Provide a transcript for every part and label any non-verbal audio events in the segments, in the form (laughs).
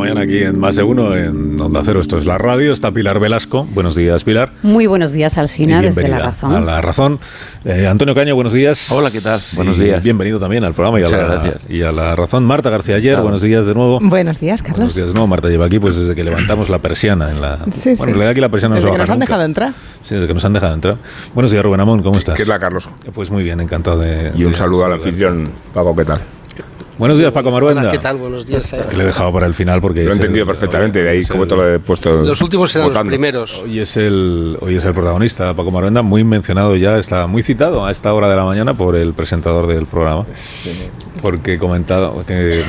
mañana aquí en Más de Uno, en Onda Cero. Esto es la radio. Está Pilar Velasco. Buenos días, Pilar. Muy buenos días, Alsina, desde La Razón. A La Razón. Eh, Antonio Caño, buenos días. Hola, ¿qué tal? Buenos días. Bienvenido también al programa y a, la, gracias. y a La Razón. Marta García Ayer, buenos días de nuevo. Buenos días, Carlos. Buenos días de nuevo. Marta lleva aquí pues desde que levantamos la persiana en la... Sí, bueno, en realidad aquí la persiana no desde se que nos han nunca. dejado entrar. Sí, desde que nos han dejado entrar. Buenos días, Rubén Amón, ¿cómo estás? ¿Qué tal, Carlos? Pues muy bien, encantado de... Y un de saludo al saludarte. anfitrión, Paco, ¿qué tal? Buenos días, Paco Maruenda. Hola, ¿qué tal? Buenos días. eh. Que le he dejado para el final porque... Lo he es el- entendido perfectamente, de ahí es como te lo he puesto. Los últimos eran los primeros. Hoy es el hoy es el protagonista, Paco Maruenda, muy mencionado ya, está muy citado a esta hora de la mañana por el presentador del programa. Porque he comentado que,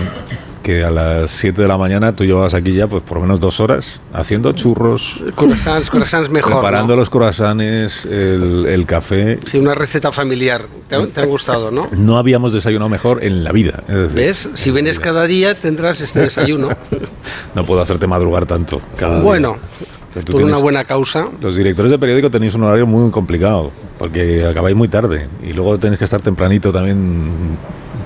que a las 7 de la mañana tú llevabas aquí ya pues por lo menos dos horas haciendo churros, Croissants, croissants mejor. preparando ¿no? los croissants, el, el café. Sí, una receta familiar. ¿Te, han- te han gustado, no? No habíamos desayunado mejor en la vida. decir, ¿Ves? Si vienes vida. cada día tendrás este desayuno. (laughs) No puedo hacerte madrugar tanto cada día. bueno, Pero tú por una buena causa. Los directores de periódico tenéis un horario muy complicado, porque acabáis muy tarde y luego tenéis que estar tempranito también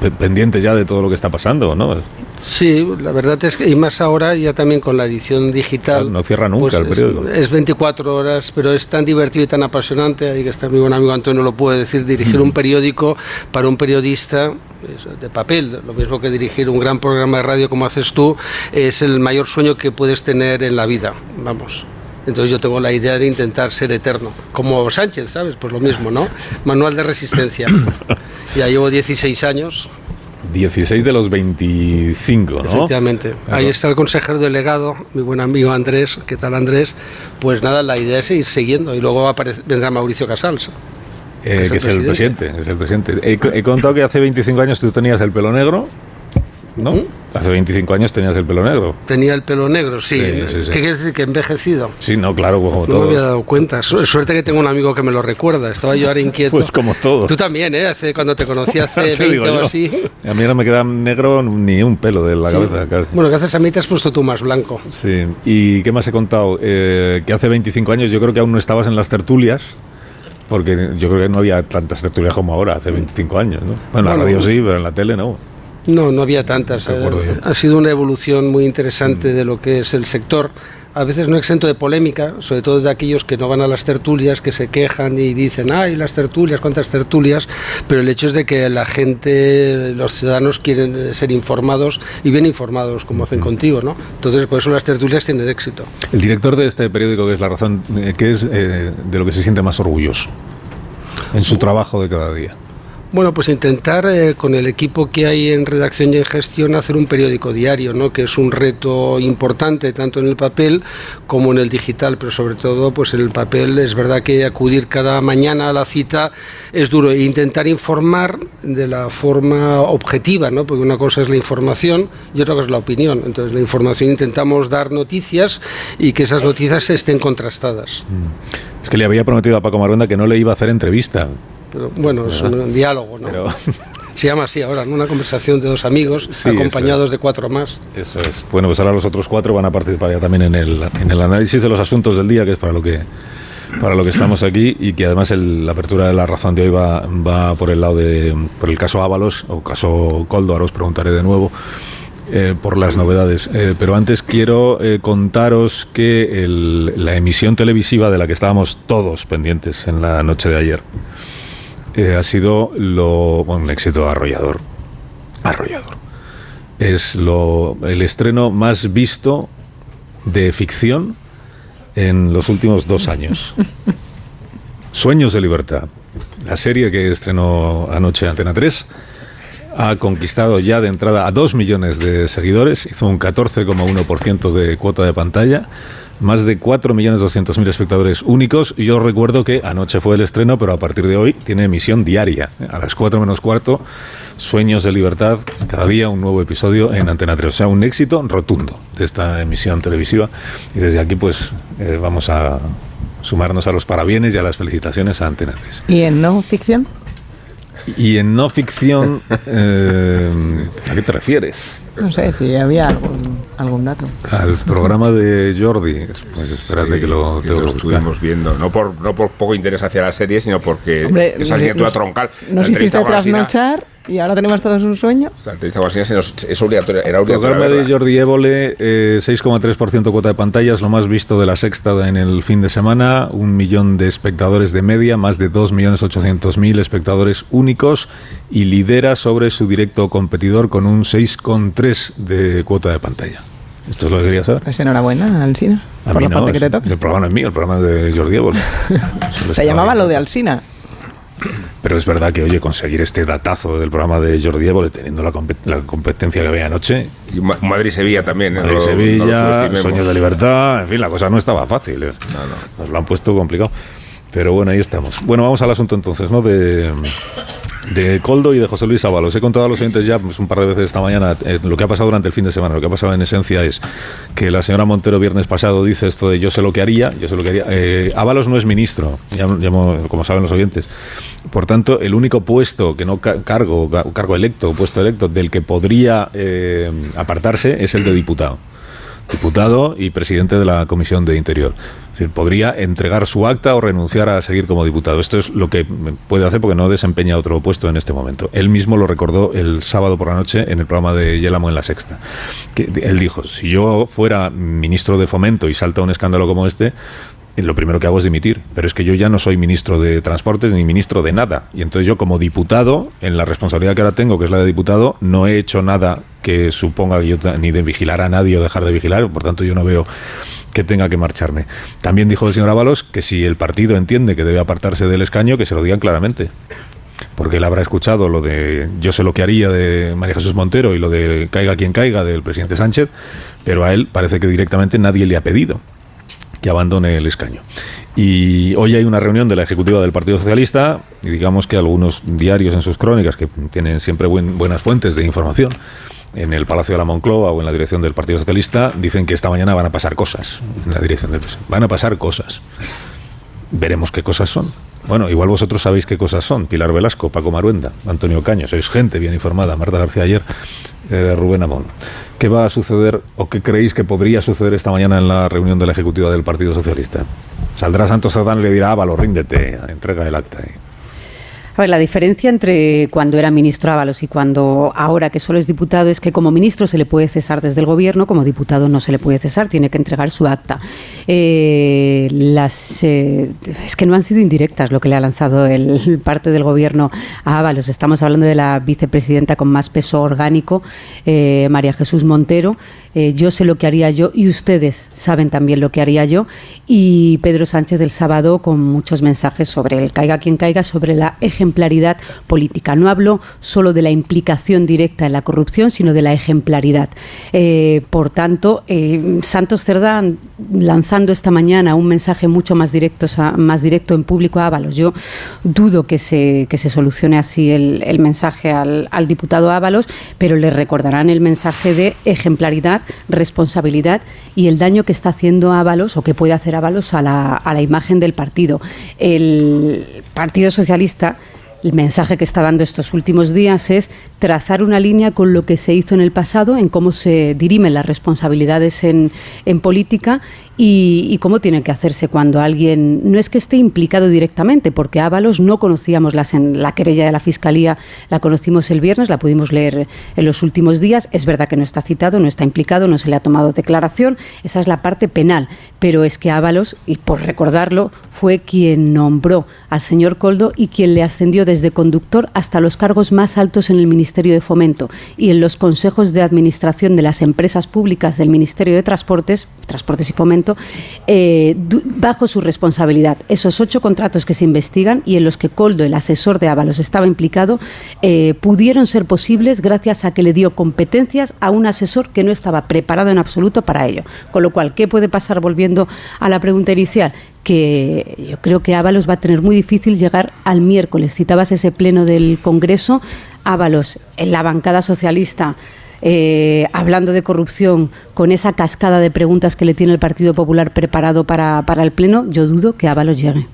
pe- pendientes ya de todo lo que está pasando, ¿no? Sí, la verdad es que, y más ahora ya también con la edición digital. Claro, no cierra nunca pues el es- periódico. Es, 24 horas, pero es tan divertido y tan apasionante. Ahí que está mi buen amigo Antonio lo puede decir. Dirigir un periódico para un periodista es de papel, lo mismo que dirigir un gran programa de radio como haces tú, es el mayor sueño que puedes tener en la vida. Vamos. Entonces yo tengo la idea de intentar ser eterno. Como Sánchez, ¿sabes? Pues lo mismo, ¿no? Manual de resistencia. (coughs) Ya llevo 16 años. 16 de los 25, ¿no? Efectivamente. Claro. Ahí está el consejero delegado, mi buen amigo Andrés. ¿Qué tal, Andrés? Pues nada, la idea es seguir siguiendo y luego vendrá Mauricio Casals. Eh, es que el es el presidente. es el presidente. He, co- he contado que hace 25 años tú tenías el pelo negro, ¿no? ¿Mm? Hace 25 años tenías el pelo negro. Tenía el pelo negro, sí. Sí, sí, sí. ¿Qué quiere decir? Que envejecido. Sí, no, claro, como No me todo. había dado cuenta. Su- Suerte que tengo un amigo que me lo recuerda. Estaba yo ahora inquieto. Pues como todo. Tú también, ¿eh? Hace, cuando te conocí hace (laughs) Te 20 digo o yo. así. A mí no me queda negro ni un pelo de la Sí. cabeza. casi. Bueno, gracias a mí te has puesto tú más blanco. Sí, ¿y qué más he contado? Eh, que hace 25 años yo creo que aún no estabas en las tertulias, porque yo creo que no había tantas tertulias como ahora, hace 25 años, ¿no? Bueno, en la radio sí, pero en la tele no. No, no había tantas. Eh. Ha sido una evolución muy interesante de lo que es el sector. A veces no exento de polémica, sobre todo de aquellos que no van a las tertulias, que se quejan y dicen, ay, las tertulias, cuántas tertulias, pero el hecho es de que la gente, los ciudadanos quieren eh, ser informados y bien informados, como hacen contigo, ¿no? Entonces, por eso las tertulias tienen éxito. El director de este periódico, que es La Razón, eh, ¿qué es eh, de lo que se siente más orgulloso en su trabajo de cada día? Bueno, pues intentar eh, con el equipo que hay en redacción y en gestión hacer un periódico diario, ¿no? que es un reto importante tanto en el papel como en el digital, pero sobre todo pues en el papel es verdad que acudir cada mañana a la cita es duro e intentar informar de la forma objetiva, ¿no? porque una cosa es la información y otra cosa es la opinión. Entonces la información intentamos dar noticias y que esas noticias estén contrastadas. Es que le había prometido a Paco Maruenda que no le iba a hacer entrevista, Pero bueno, es un diálogo, ¿no? pero (laughs) Se llama así ahora, ¿no? Una conversación de dos amigos Sí, acompañados es. de cuatro más. eso es. Bueno, pues ahora los otros cuatro van a participar ya también en el, en el análisis de los asuntos del día, que es para lo que para lo que estamos aquí y que además el- la apertura de la razón de hoy va, va por el lado de por el caso Ábalos o caso Coldo, ahora os preguntaré de nuevo eh, por las novedades. Eh, pero antes quiero eh, contaros que el- la emisión televisiva de la que estábamos todos pendientes en la noche de ayer eh, ha sido lo, bueno, un éxito arrollador. Arrollador. Es lo, el estreno más visto de ficción en los últimos dos años. (laughs) Sueños de libertad. La serie que estrenó anoche Antena 3 ha conquistado ya de entrada a 2 millones de seguidores, hizo un 14,1% de cuota de pantalla, más de 4.200.000 espectadores únicos. Yo recuerdo que anoche fue el estreno, pero a partir de hoy tiene emisión diaria. A las 4 menos cuarto, Sueños de Libertad, cada día un nuevo episodio en Antena 3. O sea, un éxito rotundo de esta emisión televisiva. Y desde aquí, pues, eh, vamos a sumarnos a los parabienes y a las felicitaciones a Antena 3. ¿Y en no ficción? Y en no ficción, (laughs) eh, ¿a qué te refieres? No sé si había algún, algún dato. Al programa de Jordi. Pues espérate Sí, que lo que lo buscar. estuvimos viendo. No por, no por poco interés hacia la serie, sino porque Hombre, esa asignatura nos- troncal. Nos hiciste trasnochar y ahora tenemos todos un sueño. La entrevista con Alsina es obligatoria. Era obligatoria. programa de. Jordi Évole, eh, 6,3% cuota de pantallas, lo más visto de la sexta en el fin de semana, un millón de espectadores de media, más de 2.800.000 espectadores únicos y lidera sobre su directo competidor con un 6,3% de cuota de pantalla. Esto es lo que quería saber. Pues enhorabuena, Alsina, A por mí la no, parte que te toca. el programa no es mío, el programa es de Jordi Évole. (laughs) Se llamaba ahí. lo de Alsina. Pero es verdad que, oye, conseguir este datazo del programa de Jordi Évole, teniendo la, compet- la competencia que había anoche, Y Ma- Madrid-Sevilla también. ¿eh? No no Madrid-Sevilla, subestimemos. Sueños de Libertad, en fin, la cosa no estaba fácil. ¿eh? Nos lo han puesto complicado. Pero bueno, ahí estamos. Bueno, vamos al asunto entonces, ¿no? De, de Coldo y de José Luis Ábalos. He contado a los oyentes ya pues, un par de veces esta mañana eh, lo que ha pasado durante el fin de semana. Lo que ha pasado en esencia es que la señora Montero viernes pasado dice esto de yo sé lo que haría, yo sé lo que haría. Eh, Ábalos no es ministro, ya, ya mo- como saben los oyentes. Por tanto, el único puesto que no ca- cargo, ca- cargo electo, puesto electo, del que podría eh, apartarse es el de diputado diputado y presidente de la Comisión de Interior. Podría entregar su acta o renunciar a seguir como diputado. Esto es lo que puede hacer porque no desempeña otro puesto en este momento. Él mismo lo recordó el sábado por la noche en el programa de Yélamo en la Sexta. Él dijo, si yo fuera ministro de Fomento y salta un escándalo como este, lo primero que hago es dimitir. Pero es que yo ya no soy ministro de Transportes ni ministro de nada. Y entonces yo como diputado, en la responsabilidad que ahora tengo, que es la de diputado, no he hecho nada que suponga que yo ni de vigilar a nadie o dejar de vigilar. Por tanto, yo no veo que tenga que marcharme. También dijo el señor Ábalos que si el partido entiende que debe apartarse del escaño, que se lo digan claramente. Porque él habrá escuchado lo de yo sé lo que haría de María Jesús Montero y lo de caiga quien caiga del presidente Sánchez, pero a él parece que directamente nadie le ha pedido que abandone el escaño. Y hoy hay una reunión de la ejecutiva del Partido Socialista y digamos que algunos diarios en sus crónicas, que tienen siempre buen- buenas fuentes de información, en el Palacio de la Moncloa o en la dirección del Partido Socialista, dicen que esta mañana van a pasar cosas en la dirección del. Van a pasar cosas. Veremos qué cosas son. Bueno, igual vosotros sabéis qué cosas son. Pilar Velasco, Paco Maruenda, Antonio Caño. Sois gente bien informada. Marta García ayer, eh, Rubén Amón. ¿Qué va a suceder o qué creéis que podría suceder esta mañana en la reunión de la ejecutiva del Partido Socialista? Saldrá Santos Cerdán y le dirá, Ávalo, ríndete, entrega el acta. A ver, la diferencia entre cuando era ministro Ábalos y cuando ahora que solo es diputado es que como ministro se le puede cesar desde el gobierno, como diputado no se le puede cesar, tiene que entregar su acta. Eh, las, eh, es que no han sido indirectas lo que le ha lanzado el (laughs) parte del gobierno a Ábalos. Estamos hablando de la vicepresidenta con más peso orgánico, eh, María Jesús Montero. Eh, yo sé lo que haría yo y ustedes saben también lo que haría yo. Y Pedro Sánchez el sábado con muchos mensajes sobre el caiga quien caiga, sobre la ejemplaridad política. No hablo solo de la implicación directa en la corrupción, sino de la ejemplaridad. Eh, por tanto, eh, Santos Cerdán lanzando esta mañana un mensaje mucho más directo, más directo en público a Ábalos. Yo dudo que se, que se solucione así el, mensaje al, diputado Ábalos, pero le recordarán el mensaje de ejemplaridad responsabilidad y el daño que está haciendo Ábalos o que puede hacer Ábalos a la imagen del partido. El Partido Socialista el mensaje que está dando estos últimos días es trazar una línea con lo que se hizo en el pasado, en cómo se dirimen las responsabilidades en, en política y, cómo tiene que hacerse cuando alguien no es que esté implicado directamente, porque Ábalos no conocíamos las, en la querella de la Fiscalía, la conocimos el viernes, la pudimos leer en los últimos días. Es verdad que no está citado, no está implicado, no se le ha tomado declaración, esa es la parte penal, pero es que Ábalos, y por recordarlo, fue quien nombró al señor Coldo y quien le ascendió desde conductor hasta los cargos más altos en el Ministerio de Fomento y en los consejos de administración de las empresas públicas del Ministerio de Transportes, Transportes y Fomento, eh, bajo su responsabilidad. Esos ocho contratos que se investigan y en los que Coldo, el asesor de Ábalos, estaba implicado, eh, pudieron ser posibles gracias a que le dio competencias a un asesor que no estaba preparado en absoluto para ello. Con lo cual, ¿qué puede pasar volviendo a la pregunta inicial? que yo creo que Ábalos va a tener muy difícil llegar al miércoles. Citabas ese pleno del Congreso, Ábalos en la bancada socialista. Eh, hablando de corrupción, con esa cascada de preguntas que le tiene el Partido Popular preparado para, para el Pleno, yo dudo que Ábalos llegue.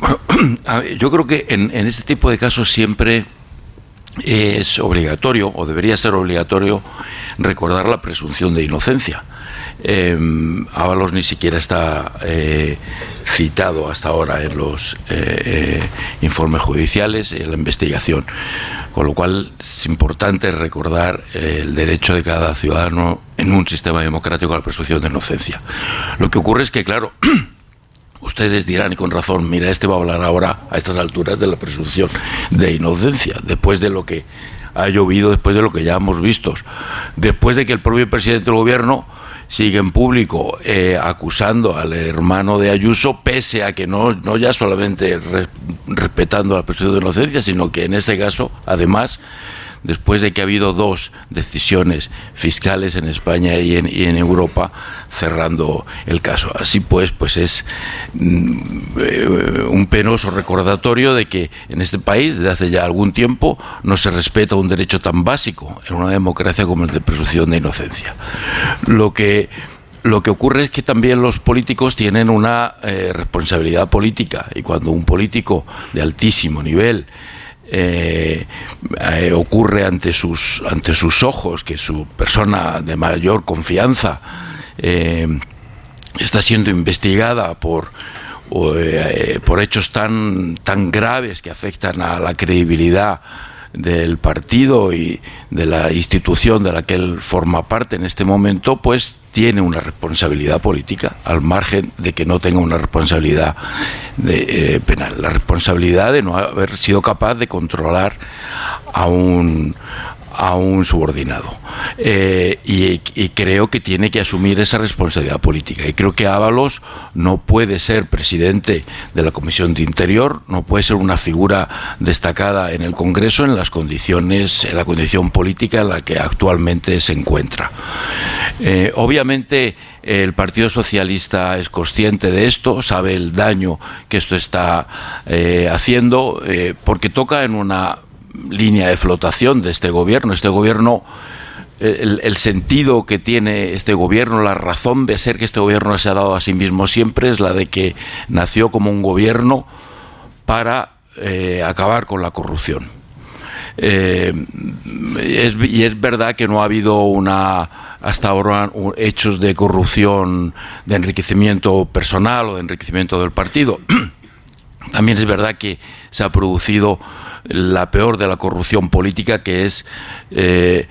(clears throat) Yo creo que en este tipo de casos siempre es obligatorio, o debería ser obligatorio, recordar la presunción de inocencia. Eh, Ábalos ni siquiera está eh, citado hasta ahora en los eh, informes judiciales, en la investigación. Con lo cual es importante recordar el derecho de cada ciudadano en un sistema democrático a la presunción de inocencia. Lo que ocurre es que, claro, (clears throat) ustedes dirán, y con razón, mira, este va a hablar ahora a estas alturas de la presunción de inocencia, después de lo que ha llovido, después de lo que ya hemos visto, después de que el propio presidente del gobierno sigue en público eh, acusando al hermano de Ayuso, pese a que no, no ya solamente respetando la presunción de inocencia, sino que en ese caso, además, después de que ha habido dos decisiones fiscales en España y en, Europa cerrando el caso. Así pues, pues es mm, eh, un penoso recordatorio de que en este país, desde hace ya algún tiempo, no se respeta un derecho tan básico en una democracia como el de presunción de inocencia. Lo que lo que ocurre es que también los políticos tienen una eh, responsabilidad política y cuando un político de altísimo nivel eh, eh, ocurre ante sus, ante sus ojos que su persona de mayor confianza eh, está siendo investigada por, por hechos tan, tan graves que afectan a la credibilidad del partido y de la institución de la que él forma parte en este momento, pues tiene una responsabilidad política, al margen de que no tenga una responsabilidad eh, penal. La responsabilidad de no haber sido capaz de controlar a un, a un subordinado. Eh, y, creo que tiene que asumir esa responsabilidad política. Y creo que Ábalos no puede ser presidente de la Comisión de Interior, no puede ser una figura destacada en el Congreso en las condiciones, en la condición política en la que actualmente se encuentra. Eh, obviamente el Partido Socialista es consciente de esto, sabe el daño que esto está eh, haciendo, porque toca en una línea de flotación de este gobierno. Este gobierno, el, sentido que tiene este gobierno, la razón de ser que este gobierno se ha dado a sí mismo siempre es la de que nació como un gobierno para eh, acabar con la corrupción. Eh, y es verdad que no ha habido una hasta ahora hechos de corrupción, de enriquecimiento personal o de enriquecimiento del partido. (clears throat) También es verdad que se ha producido la peor de la corrupción política, que es eh,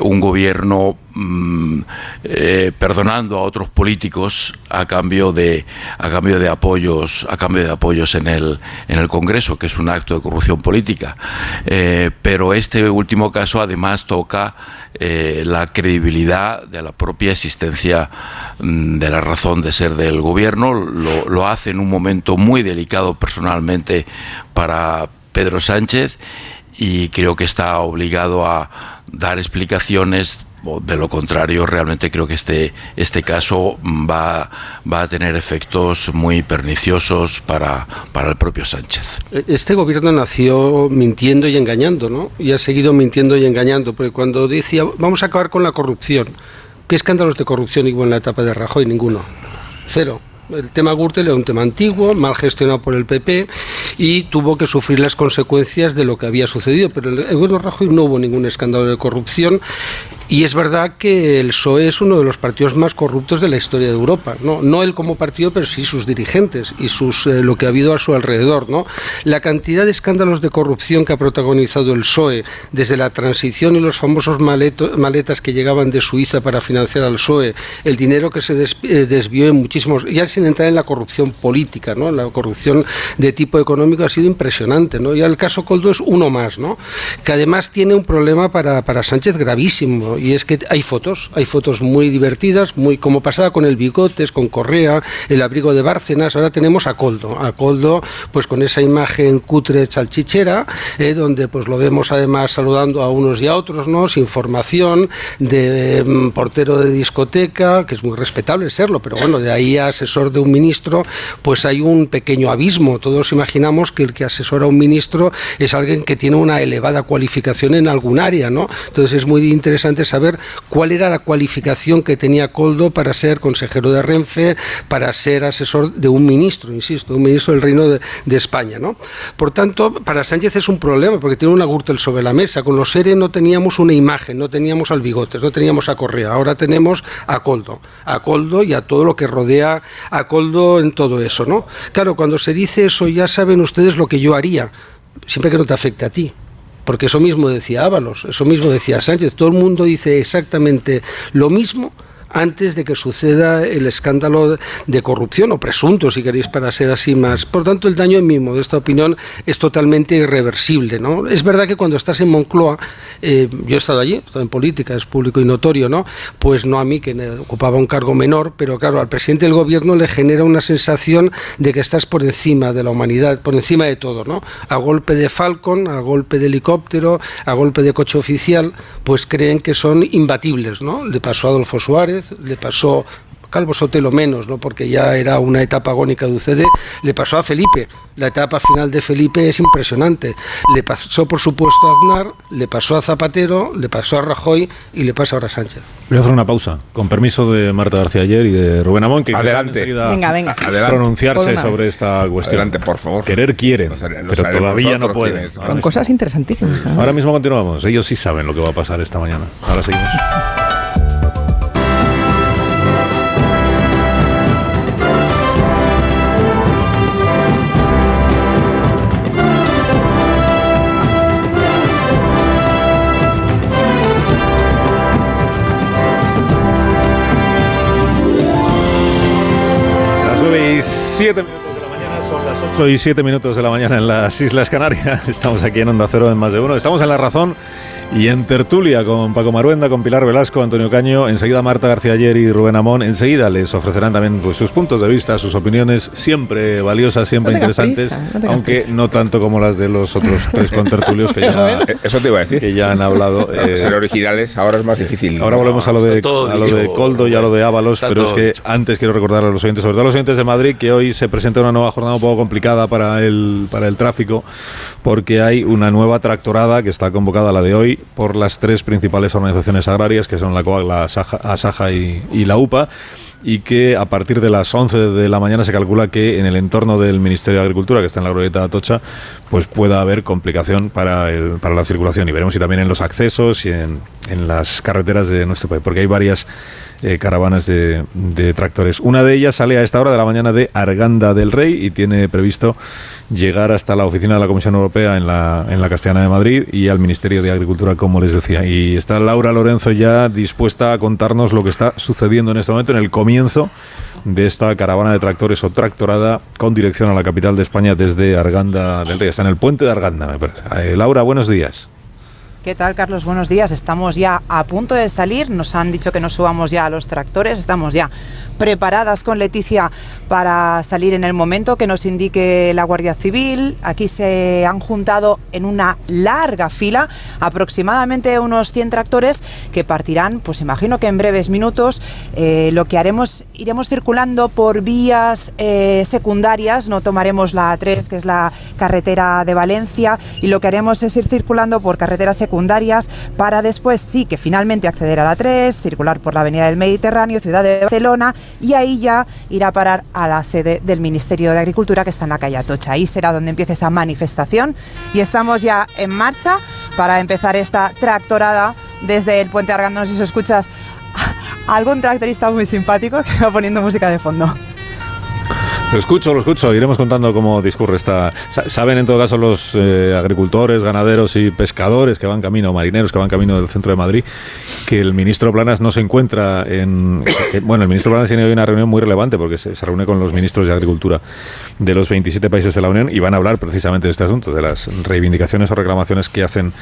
un gobierno mm, eh, perdonando a otros políticos a cambio de a cambio de apoyos a cambio de apoyos en el en el Congreso, que es un acto de corrupción política. Eh, pero este último caso además toca la credibilidad de la propia existencia mm, de la razón de ser del gobierno. Lo hace en un momento muy delicado personalmente para Pedro Sánchez y creo que está obligado a dar explicaciones de lo contrario, realmente creo que este, este caso va, va a tener efectos muy perniciosos para, para el propio Sánchez. Este gobierno nació mintiendo y engañando, ¿no? Y ha seguido mintiendo y engañando, porque cuando decía vamos a acabar con la corrupción, ¿qué escándalos de corrupción hubo en la etapa de Rajoy? Ninguno. Cero. El tema Gürtel era un tema antiguo, mal gestionado por el PP y tuvo que sufrir las consecuencias de lo que había sucedido. Pero en el gobierno Rajoy no hubo ningún escándalo de corrupción y es verdad que el PSOE es uno de los partidos más corruptos de la historia de Europa. No, no él como partido, pero sí sus dirigentes y sus, eh, lo que ha habido a su alrededor. ¿no? La cantidad de escándalos de corrupción que ha protagonizado el PSOE desde la transición y los famosos maletas que llegaban de Suiza para financiar al PSOE, el dinero que se eh, desvió en muchísimos, ya sin entrar en la corrupción política, ¿no? la corrupción de tipo económico ha sido impresionante. ¿no? Ya el caso Coldo es uno más, ¿no? que además tiene un problema para, para Sánchez gravísimo y es que hay fotos, hay fotos muy divertidas, muy como pasaba con el Bigotes, con Correa, el abrigo de Bárcenas, ahora tenemos a Coldo, a Coldo pues con esa imagen cutre salchichera, eh, donde pues lo vemos además saludando a unos y a otros, ¿no? Sin formación, de mm, portero de discoteca, que es muy respetable serlo, pero bueno, de ahí a asesor de un ministro, pues hay un pequeño abismo. Todos imaginamos que el que asesora a un ministro es alguien que tiene una elevada cualificación en algún área, ¿no? Entonces es muy interesante saber cuál era la cualificación que tenía Coldo para ser consejero de Renfe, para ser asesor de un ministro, insisto, un ministro del Reino de, España. ¿no? Por tanto, para Sánchez es un problema, porque tiene una Gürtel sobre la mesa. Con los seres no teníamos una imagen, no teníamos al Bigotes, no teníamos a Correa. Ahora tenemos a Coldo, a Coldo y a todo lo que rodea a Coldo en todo eso. ¿no? Claro, cuando se dice eso, ya saben ustedes lo que yo haría, siempre que no te afecte a ti porque eso mismo decía Ábalos, eso mismo decía Sánchez, todo el mundo dice exactamente lo mismo antes de que suceda el escándalo de corrupción o presunto, si queréis, para ser así más. Por tanto, el daño en mi modesta opinión es totalmente irreversible. ¿no? Es verdad que cuando estás en Moncloa, eh, yo he estado allí, he estado en política, es público y notorio, ¿no? Pues no a mí, que ocupaba un cargo menor, pero claro, al presidente del gobierno le genera una sensación de que estás por encima de la humanidad, por encima de todo, ¿no? A golpe de Falcon, a golpe de helicóptero, a golpe de coche oficial, pues creen que son imbatibles, ¿no? Le pasó a Adolfo Suárez le pasó Calvo Sotelo menos, ¿no? porque ya era una etapa agónica de UCD, le pasó a Felipe. La etapa final de Felipe es impresionante. Le pasó, por supuesto, a Aznar, le pasó a Zapatero, le pasó a Rajoy y le pasa ahora a Sánchez. Voy a hacer una pausa, con permiso de Marta García Ayer y de Rubén Amón, que Adelante. venga, venga. pronunciarse sobre esta cuestión. Adelante, por favor. Querer quieren, pero todavía no pueden. Con cosas interesantísimas. Ahora mismo continuamos. Ellos sí saben lo que va a pasar esta mañana. Ahora seguimos. беседами. 8 y 7 minutos de la mañana en las Islas Canarias. (laughs) Estamos aquí en Onda Cero en más de uno. Estamos en La Razón y en tertulia con Paco Maruenda, con Pilar Velasco, Antonio Caño, enseguida Marta García Ayer y Rubén Amón. Enseguida les ofrecerán también pues, sus puntos de vista, sus opiniones, siempre valiosas, siempre interesantes, aunque no tanto como las de los otros tres contertulios que (laughs) ya, Eso te iba a decir. Que ya han hablado. Eh, Ser originales ahora es más difícil. Ahora volvemos a lo de, a lo de Coldo y a lo de Ábalos, pero es que antes quiero recordar a los oyentes, sobre todo a los oyentes de Madrid, que hoy se presenta una nueva jornada un poco complicada para el, para el tráfico, porque hay una nueva tractorada que está convocada la de hoy por las tres principales organizaciones agrarias, que son la COAG, la ASAJA y, la UPA y que a partir de las 11 de la mañana se calcula que en el entorno del Ministerio de Agricultura, que está en la glorieta de Atocha, pues pueda haber complicación para, el, para la circulación. Y veremos si también en los accesos y en, en las carreteras de nuestro país, porque hay varias eh, caravanas de, tractores. Una de ellas sale a esta hora de la mañana de Arganda del Rey y tiene previsto llegar hasta la oficina de la Comisión Europea en la, en la Castellana de Madrid y al Ministerio de Agricultura, como les decía. Y está Laura Lorenzo ya dispuesta a contarnos lo que está sucediendo en este momento, en el comienzo de esta caravana de tractores o tractorada con dirección a la capital de España desde Arganda del Rey. Está en el puente de Arganda, me parece. Eh, Laura, buenos días. ¿Qué tal, Carlos? Buenos días. Estamos ya a punto de salir. Nos han dicho que nos subamos ya a los tractores. Estamos ya preparadas con Leticia para salir en el momento que nos indique la Guardia Civil. Aquí se han juntado en una larga fila aproximadamente unos 100 tractores que partirán, pues imagino que en breves minutos. Eh, lo que haremos, iremos circulando por vías eh, secundarias, no tomaremos la A3, que es la carretera de Valencia, y lo que haremos es ir circulando por carreteras secundarias para después sí que finalmente acceder a la 3, circular por la Avenida del Mediterráneo, ciudad de Barcelona, y ahí ya irá a parar a la sede del Ministerio de Agricultura que está en la calle Atocha. Ahí será donde empiece esa manifestación y estamos ya en marcha para empezar esta tractorada desde el puente Argando. No sé si escuchas (laughs) algún tractorista muy simpático que va poniendo música de fondo. Lo escucho, lo escucho. Iremos contando cómo discurre esta. Saben en todo caso los eh, agricultores, ganaderos y pescadores que van camino, marineros que van camino del centro de Madrid, que el ministro Planas no se encuentra en. bueno, el ministro Planas tiene hoy una reunión muy relevante porque se, reúne con los ministros de Agricultura de los 27 países de la Unión y van a hablar precisamente de este asunto, de las reivindicaciones o reclamaciones que hacen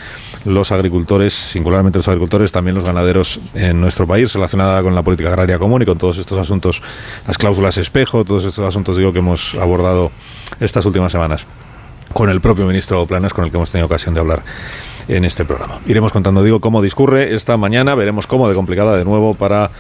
los agricultores, singularmente los agricultores, también los ganaderos en nuestro país, relacionada con la política agraria común y con todos estos asuntos, las cláusulas espejo, todos estos asuntos digo que hemos abordado estas últimas semanas con el propio ministro Planas, con el que hemos tenido ocasión de hablar en este programa. Iremos contando, digo, cómo discurre esta mañana, veremos cómo de complicada de nuevo para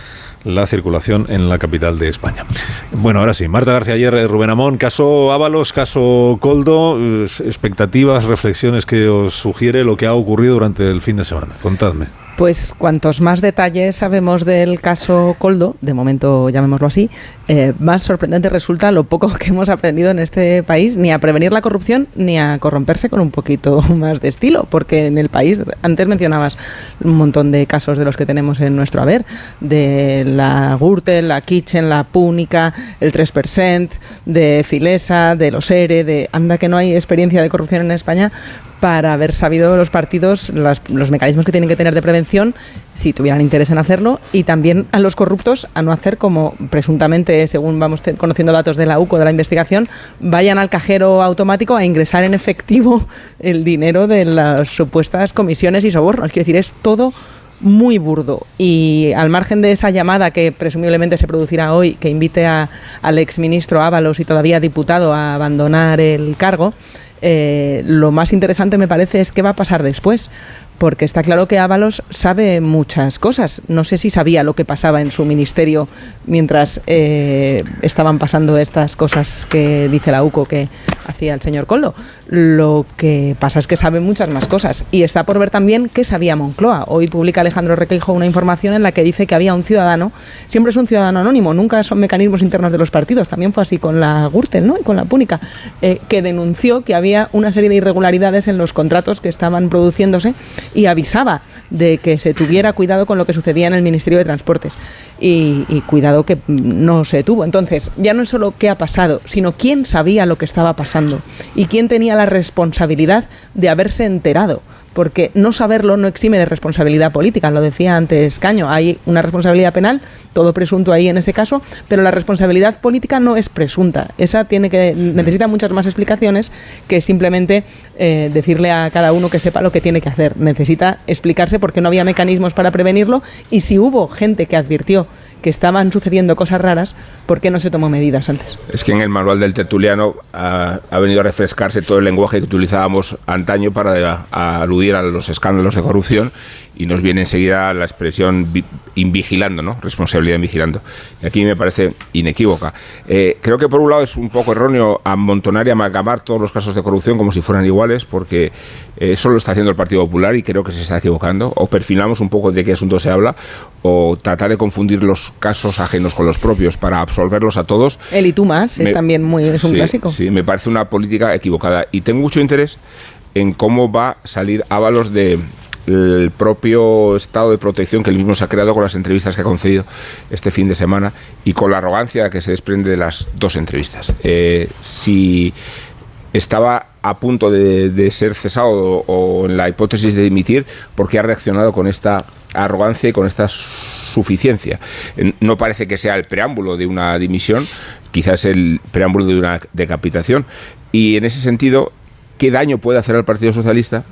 la circulación en la capital de España. Bueno, ahora sí, Marta García Ayer, eh, Rubén Amón, caso Ábalos, caso Coldo, expectativas, reflexiones que os sugiere lo que ha ocurrido durante el fin de semana. Contadme. Pues cuantos más detalles sabemos del caso Coldo, de momento llamémoslo así, eh, más sorprendente resulta lo poco que hemos aprendido en este país, ni a prevenir la corrupción, ni a corromperse con un poquito (laughs) más de estilo, porque en el país, antes mencionabas un montón de casos de los que tenemos en nuestro haber, de la Gürtel, la Kitchen, la Púnica, el 3%, de Filesa, de los ERE, de anda que no hay experiencia de corrupción en España, para haber sabido los partidos los mecanismos que tienen que tener de prevención si tuvieran interés en hacerlo y también a los corruptos a no hacer como presuntamente, según vamos conociendo datos de la UCO de la investigación, vayan al cajero automático a ingresar en efectivo el dinero de las supuestas comisiones y sobornos. Quiero decir, es todo muy burdo y al margen de esa llamada que presumiblemente se producirá hoy que invite a, al exministro Ábalos y todavía diputado a abandonar el cargo, eh, lo más interesante me parece es qué va a pasar después, porque está claro que Ábalos sabe muchas cosas. No sé si sabía lo que pasaba en su ministerio mientras eh, estaban pasando estas cosas que dice la UCO que hacía el señor Coldo. Lo que pasa es que sabe muchas más cosas y está por ver también qué sabía Moncloa. Hoy publica Alejandro Requeijo una información en la que dice que había un ciudadano, siempre es un ciudadano anónimo, nunca son mecanismos internos de los partidos, también fue así con la Gürtel ¿no? y con la Púnica, eh, que denunció que había una serie de irregularidades en los contratos que estaban produciéndose y avisaba de que se tuviera cuidado con lo que sucedía en el Ministerio de Transportes. Y, cuidado que no se tuvo. Entonces, ya no es solo qué ha pasado, sino quién sabía lo que estaba pasando y quién tenía la responsabilidad de haberse enterado porque no saberlo no exime de responsabilidad política, lo decía antes Caño, hay una responsabilidad penal, todo presunto ahí en ese caso, pero la responsabilidad política no es presunta, esa tiene que necesita muchas más explicaciones que simplemente eh, decirle a cada uno que sepa lo que tiene que hacer, necesita explicarse por qué no había mecanismos para prevenirlo y si hubo gente que advirtió que estaban sucediendo cosas raras, ¿por qué no se tomó medidas antes? Es que en el manual del tertuliano ha, venido a refrescarse todo el lenguaje que utilizábamos antaño para aludir a los escándalos de corrupción y nos viene enseguida la expresión invigilando, ¿no? Responsabilidad invigilando. Y aquí me parece inequívoca. Eh, creo que por un lado es un poco erróneo amontonar y amalgamar todos los casos de corrupción como si fueran iguales, porque eso lo está haciendo el Partido Popular y creo que se está equivocando. O perfilamos un poco de qué asunto se habla, o tratar de confundir los casos ajenos con los propios para absolverlos a todos. El y tú más es también muy es un clásico. Sí, me parece una política equivocada y tengo mucho interés en cómo va a salir Ábalos de el propio estado de protección que él mismo se ha creado con las entrevistas que ha concedido este fin de semana y con la arrogancia que se desprende de las dos entrevistas. Eh, si estaba a punto de, ser cesado o, en la hipótesis de dimitir, porque ha reaccionado con esta arrogancia y con esta suficiencia. No parece que sea el preámbulo de una dimisión, quizás el preámbulo de una decapitación. Y en ese sentido, ¿qué daño puede hacer al Partido Socialista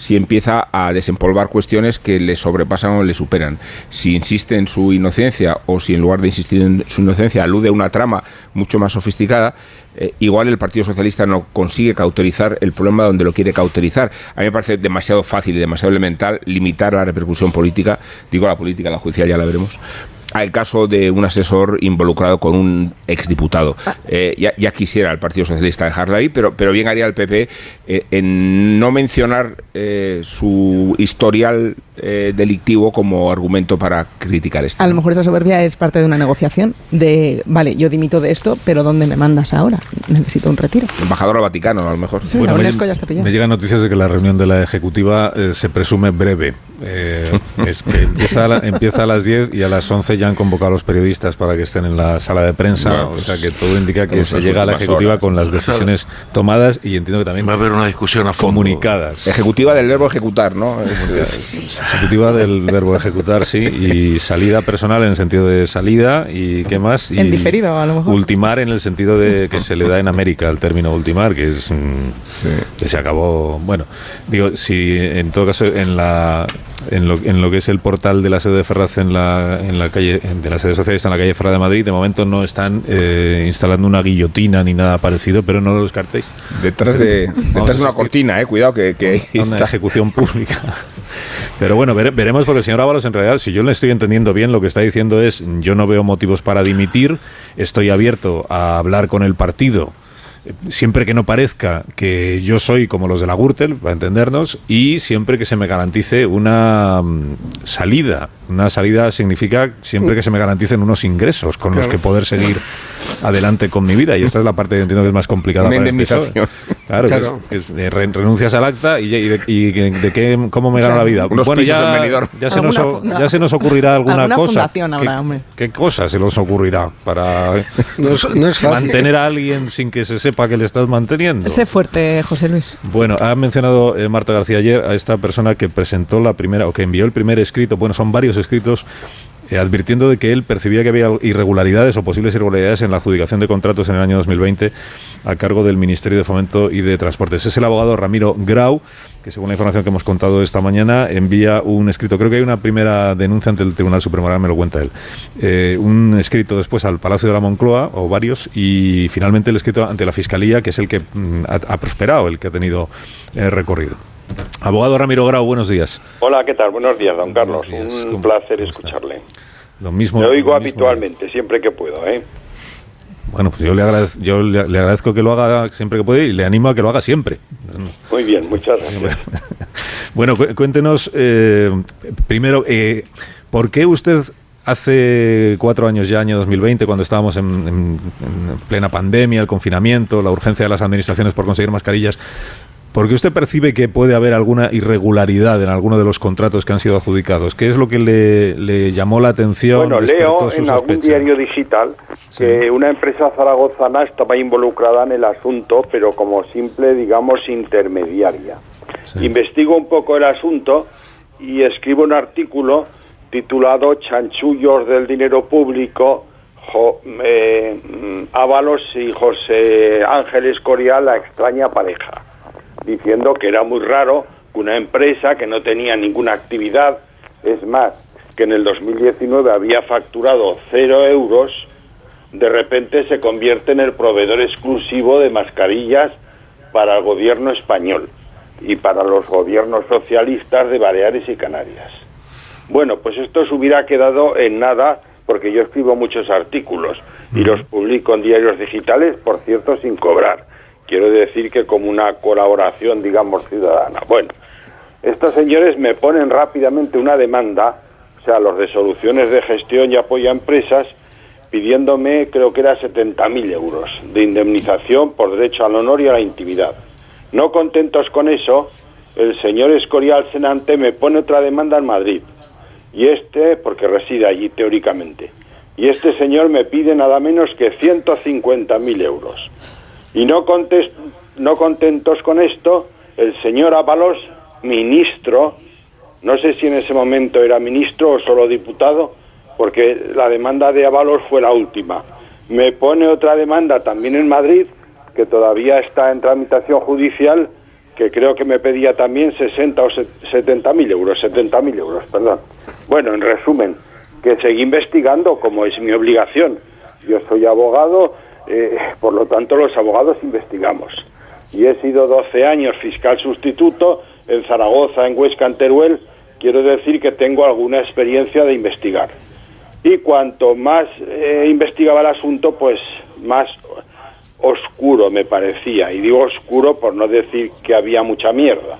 si empieza a desempolvar cuestiones que le sobrepasan o le superan. Si insiste en su inocencia o si en lugar de insistir en su inocencia alude a una trama mucho más sofisticada, eh, igual el Partido Socialista no consigue cauterizar el problema donde lo quiere cauterizar. A mí me parece demasiado fácil y demasiado elemental limitar la repercusión política, digo la política, la judicial ya la veremos, al caso de un asesor involucrado con un exdiputado. Ah. Eh, ya, quisiera el Partido Socialista dejarlo ahí, pero, pero bien haría el PP eh, en no mencionar eh, su historial delictivo como argumento para criticar esto. A lo mejor esa soberbia es parte de una negociación de, vale, yo dimito de esto, pero ¿dónde me mandas ahora? Necesito un retiro. Embajador al Vaticano, a lo mejor. bueno, me, me, llegan noticias de que la reunión de la Ejecutiva se presume breve. Es que empieza a, empieza a las 10 y a las 11 ya han convocado a los periodistas para que estén en la sala de prensa, o sea que todo indica que se llega a la ejecutiva con las decisiones tomadas y entiendo que también va a haber una discusión a comunicadas. Ejecutiva del verbo ejecutar, ¿no? ejecutiva del verbo ejecutar, sí, y salida personal en el sentido de salida y qué más. Y en diferido, a lo mejor. Ultimar en el sentido de que se le da en América el término ultimar, que es mm, que se acabó. Bueno, digo, si en todo caso en la en lo, en lo que es el portal de la sede de Ferraz en la, en la calle de la sede socialista en la calle Ferraz de Madrid, de momento no están eh, instalando una guillotina ni nada parecido, pero no lo descartéis. Detrás de, detrás de una cortina, eh, cuidado que, que una ejecución pública. (laughs) Pero bueno, veremos porque el señor Ábalos en realidad, si yo le estoy entendiendo bien, lo que está diciendo es yo no veo motivos para dimitir, estoy abierto a hablar con el partido siempre que no parezca que yo soy como los de la Gürtel, para entendernos, y siempre que se me garantice una mm, salida. Una salida significa siempre que se me garanticen unos ingresos con los que poder seguir (laughs) adelante con mi vida. Y esta es la parte que entiendo que es más complicada. Una para este indemnización. PSOE. Claro, que Claro. es- que es renuncias al acta y, y de, y de- de qué, cómo me gano la vida. unos bueno, ya, ya, se nos, ya se nos ocurrirá alguna alguna cosa. fundación ¿Qué, habrá, hombre. qué cosa se nos ocurrirá para No es, no es fácil. mantener a alguien sin que se sepa que le estás manteniendo? Sé fuerte, José Luis. Bueno, ha mencionado eh, Marta García ayer a esta persona que presentó la primera, o que envió el primer escrito, bueno, son varios escritos, eh, advirtiendo de que él percibía que había irregularidades o posibles irregularidades en la adjudicación de contratos en el año 2020 a cargo del Ministerio de Fomento y de Transportes. Es el abogado Ramiro Grau, que según la información que hemos contado esta mañana, envía un escrito, creo que hay una primera denuncia ante el Tribunal Supremo, ahora me lo cuenta él, Eh, un escrito después al Palacio de la Moncloa, o varios, y finalmente el escrito ante la Fiscalía, que es el que mm, ha, prosperado, el que ha tenido eh, recorrido. Abogado Ramiro Grau, buenos días. Hola, ¿qué tal? Buenos días, don Carlos. Días. Un ¿Cómo- placer escucharle. Lo mismo. Me oigo lo mismo. habitualmente, siempre que puedo, ¿eh? Bueno, pues yo, le, agradez- yo le, le agradezco que lo haga siempre que puede y le animo a que lo haga siempre. Muy bien, muchas gracias. (laughs) Bueno, cu- cuéntenos eh, primero, eh, ¿por qué usted hace cuatro años ya, año 2020, cuando estábamos en, en- en plena pandemia, el confinamiento, la urgencia de las administraciones por conseguir mascarillas, ¿por qué usted percibe que puede haber alguna irregularidad en alguno de los contratos que han sido adjudicados? ¿Qué es lo que le, le llamó la atención? Bueno, leo en algún diario digital que una empresa zaragozana estaba involucrada en el asunto, pero como simple, digamos, intermediaria. Sí. Investigo un poco el asunto y escribo un artículo titulado Chanchullos del dinero público, Jo- eh, mm, Ábalos y José Ángel Escorial, la extraña pareja, diciendo que era muy raro que una empresa que no tenía ninguna actividad, es más, que en el 2019 había facturado cero euros, de repente se convierte en el proveedor exclusivo de mascarillas para el gobierno español y para los gobiernos socialistas de Baleares y Canarias. Bueno, pues esto se hubiera quedado en nada porque yo escribo muchos artículos y los publico en diarios digitales, por cierto, sin cobrar. Quiero decir que como una colaboración, digamos, ciudadana. Bueno, estos señores me ponen rápidamente una demanda, o sea, los de soluciones de gestión y apoyo a empresas, pidiéndome, creo que era 70.000 euros de indemnización por derecho al honor y a la intimidad. No contentos con eso, el señor Escorial Senante me pone otra demanda en Madrid. Y este, porque reside allí teóricamente. Y este señor me pide nada menos que 150.000 euros. Y no, contes- no contentos con esto, el señor Ábalos, ministro, no sé si en ese momento era ministro o solo diputado, porque la demanda de Ábalos fue la última. Me pone otra demanda también en Madrid, que todavía está en tramitación judicial, que creo que me pedía también 60 o 70 mil euros, 70 mil euros, perdón. Bueno, en resumen, que seguí investigando como es mi obligación. Yo soy abogado, eh, por lo tanto los abogados investigamos. Y he sido 12 años fiscal sustituto en Zaragoza, en Huesca, en Teruel. Quiero decir que tengo alguna experiencia de investigar. Y cuanto más eh, investigaba el asunto, pues más oscuro me parecía. Y digo oscuro por no decir que había mucha mierda.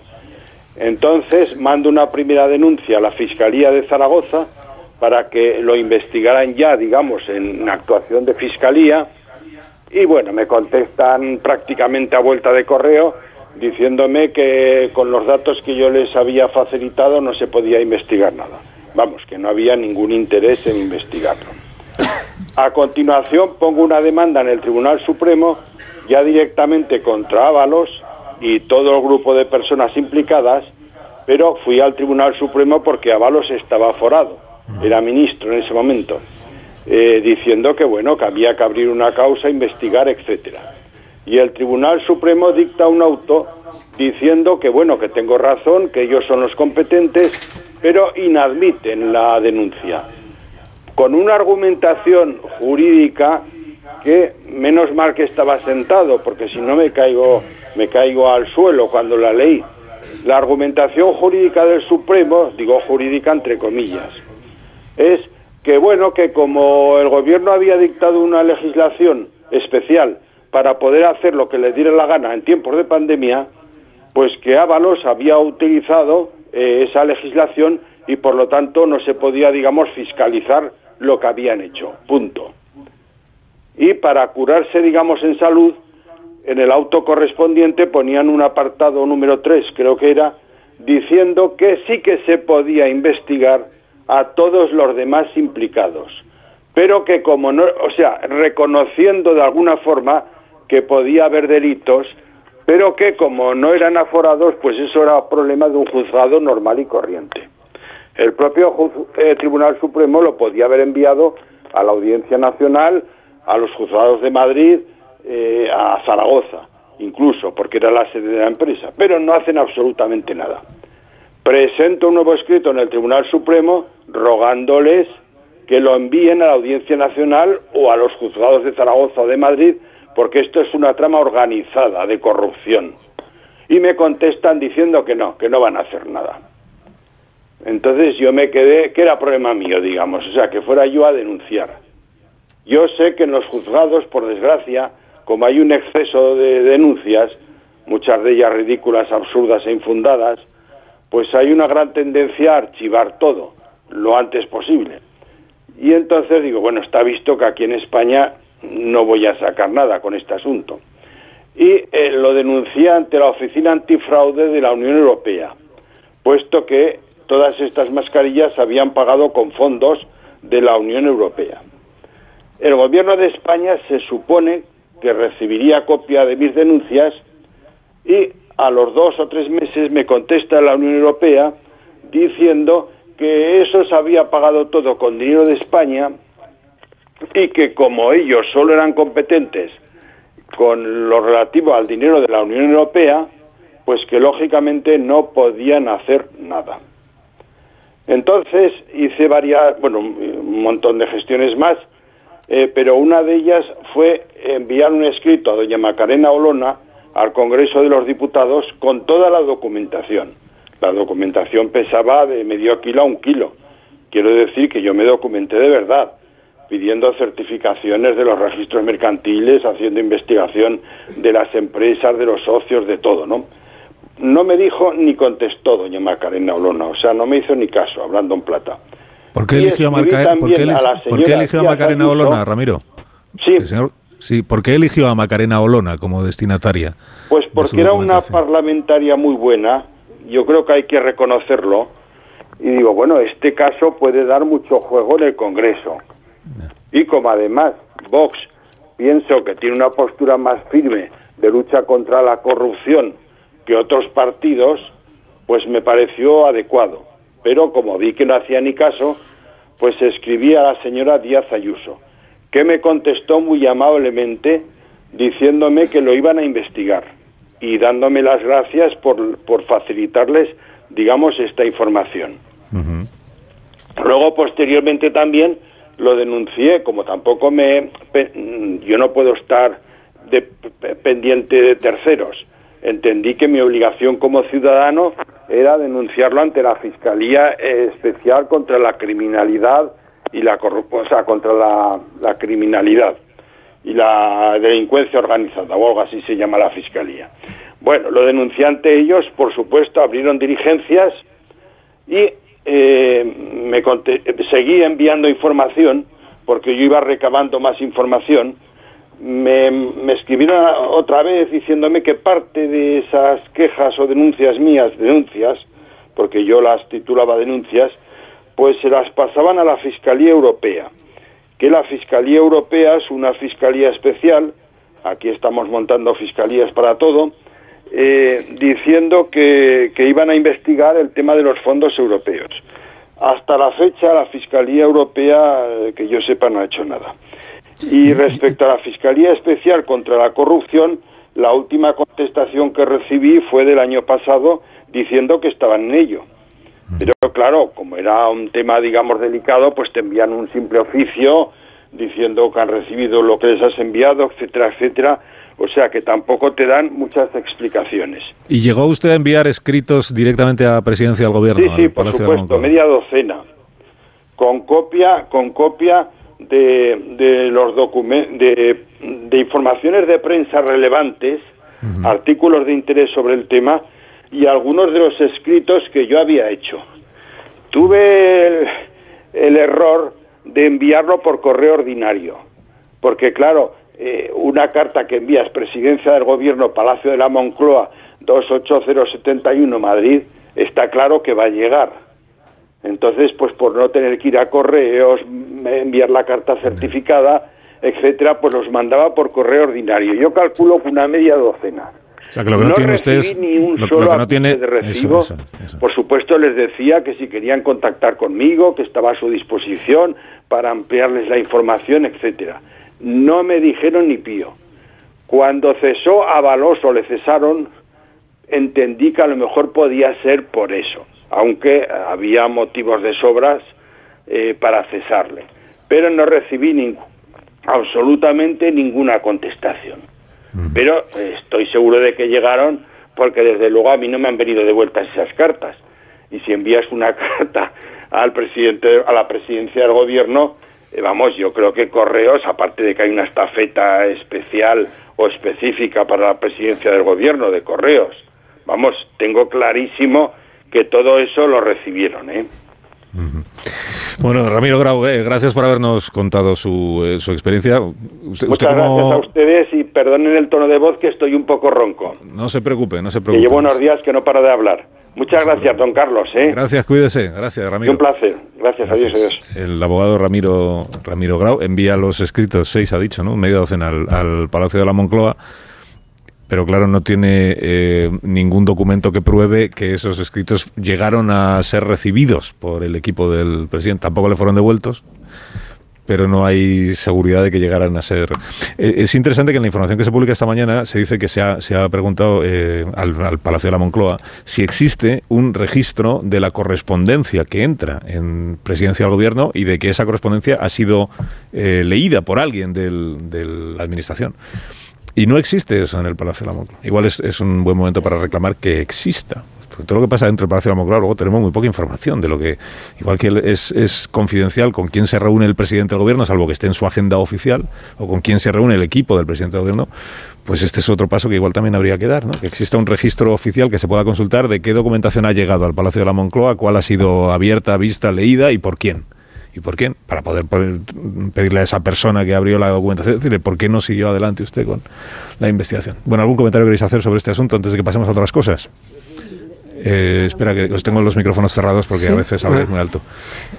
Entonces mando una primera denuncia a la Fiscalía de Zaragoza para que lo investigaran ya, digamos, en actuación de Fiscalía. Y bueno, me contestan prácticamente a vuelta de correo diciéndome que con los datos que yo les había facilitado no se podía investigar nada. Vamos, que no había ningún interés en investigarlo. A continuación pongo una demanda en el Tribunal Supremo ya directamente contra Ábalos y todo el grupo de personas implicadas, pero fui al Tribunal Supremo porque Ábalos estaba forado, era ministro en ese momento, eh, diciendo que bueno, que había que abrir una causa, investigar, etcétera. Y el Tribunal Supremo dicta un auto diciendo que bueno, que tengo razón, que ellos son los competentes, pero inadmiten la denuncia con una argumentación jurídica que menos mal que estaba sentado, porque si no me caigo, me caigo al suelo cuando la ley. La argumentación jurídica del Supremo, digo jurídica entre comillas, es que bueno, que como el gobierno había dictado una legislación especial para poder hacer lo que le diera la gana en tiempos de pandemia, pues que Ábalos había utilizado eh, esa legislación y por lo tanto no se podía, digamos, fiscalizar lo que habían hecho. Punto. Y para curarse, digamos, en salud, en el auto correspondiente ponían un apartado número 3, creo que era, diciendo que sí que se podía investigar a todos los demás implicados, pero que como no, o sea, reconociendo de alguna forma que podía haber delitos, pero que como no eran aforados, pues eso era problema de un juzgado normal y corriente. El propio eh, Tribunal Supremo lo podía haber enviado a la Audiencia Nacional, a los juzgados de Madrid, eh, a Zaragoza, incluso, porque era la sede de la empresa, pero no hacen absolutamente nada. Presento un nuevo escrito en el Tribunal Supremo rogándoles que lo envíen a la Audiencia Nacional o a los juzgados de Zaragoza o de Madrid, porque esto es una trama organizada de corrupción. Y me contestan diciendo que no, que no van a hacer nada. Entonces yo me quedé, que era problema mío, digamos, o sea, que fuera yo a denunciar. Yo sé que en los juzgados, por desgracia, como hay un exceso de denuncias, muchas de ellas ridículas, absurdas e infundadas, pues hay una gran tendencia a archivar todo lo antes posible. Y entonces digo, bueno, está visto que aquí en España no voy a sacar nada con este asunto. Y eh, lo denuncié ante la Oficina Antifraude de la Unión Europea, puesto que todas estas mascarillas se habían pagado con fondos de la Unión Europea. El gobierno de España se supone que recibiría copia de mis denuncias y a los dos o tres meses me contesta la Unión Europea diciendo que eso se había pagado todo con dinero de España y que como ellos solo eran competentes con lo relativo al dinero de la Unión Europea, pues que lógicamente no podían hacer nada. Entonces hice varias, bueno, un montón de gestiones más eh, pero una de ellas fue enviar un escrito a doña Macarena Olona al Congreso de los Diputados con toda la documentación. La documentación pesaba de medio kilo a un kilo. Quiero decir que yo me documenté de verdad, pidiendo certificaciones de los registros mercantiles, haciendo investigación de las empresas, de los socios, de todo, ¿no? No me dijo ni contestó doña Macarena Olona, o sea, no me hizo ni caso, hablando en plata. ¿Por qué eligió a, Macarena Olona, Ramiro? Sí. Sí, ¿por qué eligió a Macarena Olona como destinataria? Pues porque era una parlamentaria muy buena, yo creo que hay que reconocerlo, y digo, bueno, este caso puede dar mucho juego en el Congreso. Y como además Vox pienso que tiene una postura más firme de lucha contra la corrupción que otros partidos, pues me pareció adecuado pero como vi que no hacía ni caso, pues escribí a la señora Díaz Ayuso, que me contestó muy amablemente diciéndome que lo iban a investigar y dándome las gracias por, por facilitarles, digamos, esta información. Luego, posteriormente también lo denuncié, como tampoco me... Yo no puedo estar de, pendiente de terceros entendí que mi obligación como ciudadano era denunciarlo ante la Fiscalía Especial contra la Criminalidad y la corrupción, o sea, contra la, criminalidad y la delincuencia organizada, o algo así se llama la Fiscalía. Bueno, lo denuncié ante ellos, por supuesto, abrieron diligencias y eh, me seguí enviando información, porque yo iba recabando más información, me, me, escribieron otra vez diciéndome que parte de esas quejas o denuncias mías, denuncias, porque yo las titulaba denuncias, pues se las pasaban a la Fiscalía Europea, que la Fiscalía Europea es una fiscalía especial, aquí estamos montando fiscalías para todo, eh, diciendo que, que iban a investigar el tema de los fondos europeos. Hasta la fecha la Fiscalía Europea, eh, que yo sepa, no ha hecho nada. Y respecto a la Fiscalía Especial contra la Corrupción, la última contestación que recibí fue del año pasado diciendo que estaban en ello. Pero claro, como era un tema, digamos, delicado, pues te envían un simple oficio diciendo que han recibido lo que les has enviado, etcétera, etcétera. O sea que tampoco te dan muchas explicaciones. ¿Y llegó usted a enviar escritos directamente a la presidencia del gobierno? Sí, sí, por supuesto, media docena. Con copia, con copia de, de los de, de informaciones de prensa relevantes, artículos de interés sobre el tema y algunos de los escritos que yo había hecho. Tuve el, error de enviarlo por correo ordinario, porque claro, eh, una carta que envías Presidencia del Gobierno, Palacio de la Moncloa, 28071 Madrid, está claro que va a llegar. Entonces, pues por no tener que ir a correos, enviar la carta certificada, etcétera, pues los mandaba por correo ordinario. Yo calculo que una media docena. O sea, que lo que no, tiene usted ni un solo no tiene de recibo. Por supuesto, les decía que si querían contactar conmigo, que estaba a su disposición para ampliarles la información, etcétera. No me dijeron ni pío. Cuando cesó a Baloso, le cesaron, entendí que a lo mejor podía ser por eso, aunque había motivos de sobras eh, para cesarle. Pero no recibí ningún, absolutamente ninguna contestación. Pero eh, estoy seguro de que llegaron porque desde luego a mí no me han venido de vueltas esas cartas. Y si envías una (laughs) carta al presidente, a la presidencia del gobierno, eh, vamos, yo creo que Correos, aparte de que hay una estafeta especial o específica para la presidencia del gobierno de Correos, vamos, tengo clarísimo que todo eso lo recibieron, ¿eh? Bueno, Ramiro Grau, eh, gracias por habernos contado su, eh, su experiencia. Muchas gracias a ustedes y perdonen el tono de voz que estoy un poco ronco. No se preocupe, no se preocupe. Que llevo unos días que no paro de hablar. Muchas gracias, don Carlos. ¿eh? Gracias, cuídese. Gracias, Ramiro. un placer. Gracias, gracias, adiós, adiós. El abogado Ramiro, Ramiro Grau envía los escritos, seis ha dicho, ¿no? Media docena al, al Palacio de la Moncloa pero claro, no tiene eh, ningún documento que pruebe que esos escritos llegaron a ser recibidos por el equipo del presidente. Tampoco le fueron devueltos, pero no hay seguridad de que llegaran a ser. Eh, es interesante que en la información que se publica esta mañana se dice que se ha, preguntado eh, al, Palacio de la Moncloa si existe un registro de la correspondencia que entra en presidencia del gobierno y de que esa correspondencia ha sido leída por alguien de la administración. Y no existe eso en el Palacio de la Moncloa. Igual es, un buen momento para reclamar que exista. Todo lo que pasa dentro del Palacio de la Moncloa, luego tenemos muy poca información de lo que. Igual que es, es confidencial con quién se reúne el presidente del gobierno, salvo que esté en su agenda oficial, o con quién se reúne el equipo del presidente del gobierno, pues este es otro paso que igual también habría que dar, ¿no? que exista un registro oficial que se pueda consultar de qué documentación ha llegado al Palacio de la Moncloa, cuál ha sido abierta, vista, leída y por quién. ¿Y por qué? Para poder, pedirle a esa persona que abrió la documentación, decirle, ¿por qué no siguió adelante usted con la investigación? Bueno, ¿algún comentario queréis hacer sobre este asunto antes de que pasemos a otras cosas? Eh, espera, que os tengo los micrófonos cerrados porque a veces habláis muy alto.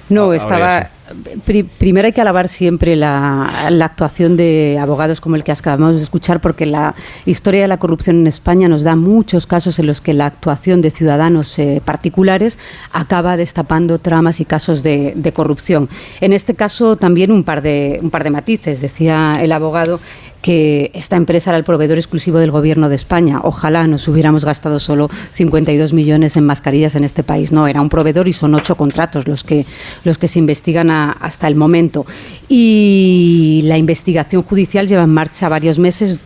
No, estaba. primero hay que alabar siempre la, actuación de abogados como el que acabamos de escuchar, porque la historia de la corrupción en España nos da muchos casos en los que la actuación de ciudadanos eh, particulares acaba destapando tramas y casos de, de, corrupción. En este caso también un par de, un par de matices. Decía el abogado que esta empresa era el proveedor exclusivo del gobierno de España. Ojalá nos hubiéramos gastado solo 52 millones en mascarillas en este país. No, era un proveedor y son ocho contratos los que, los que se investigan hasta el momento. Y la investigación judicial lleva en marcha varios meses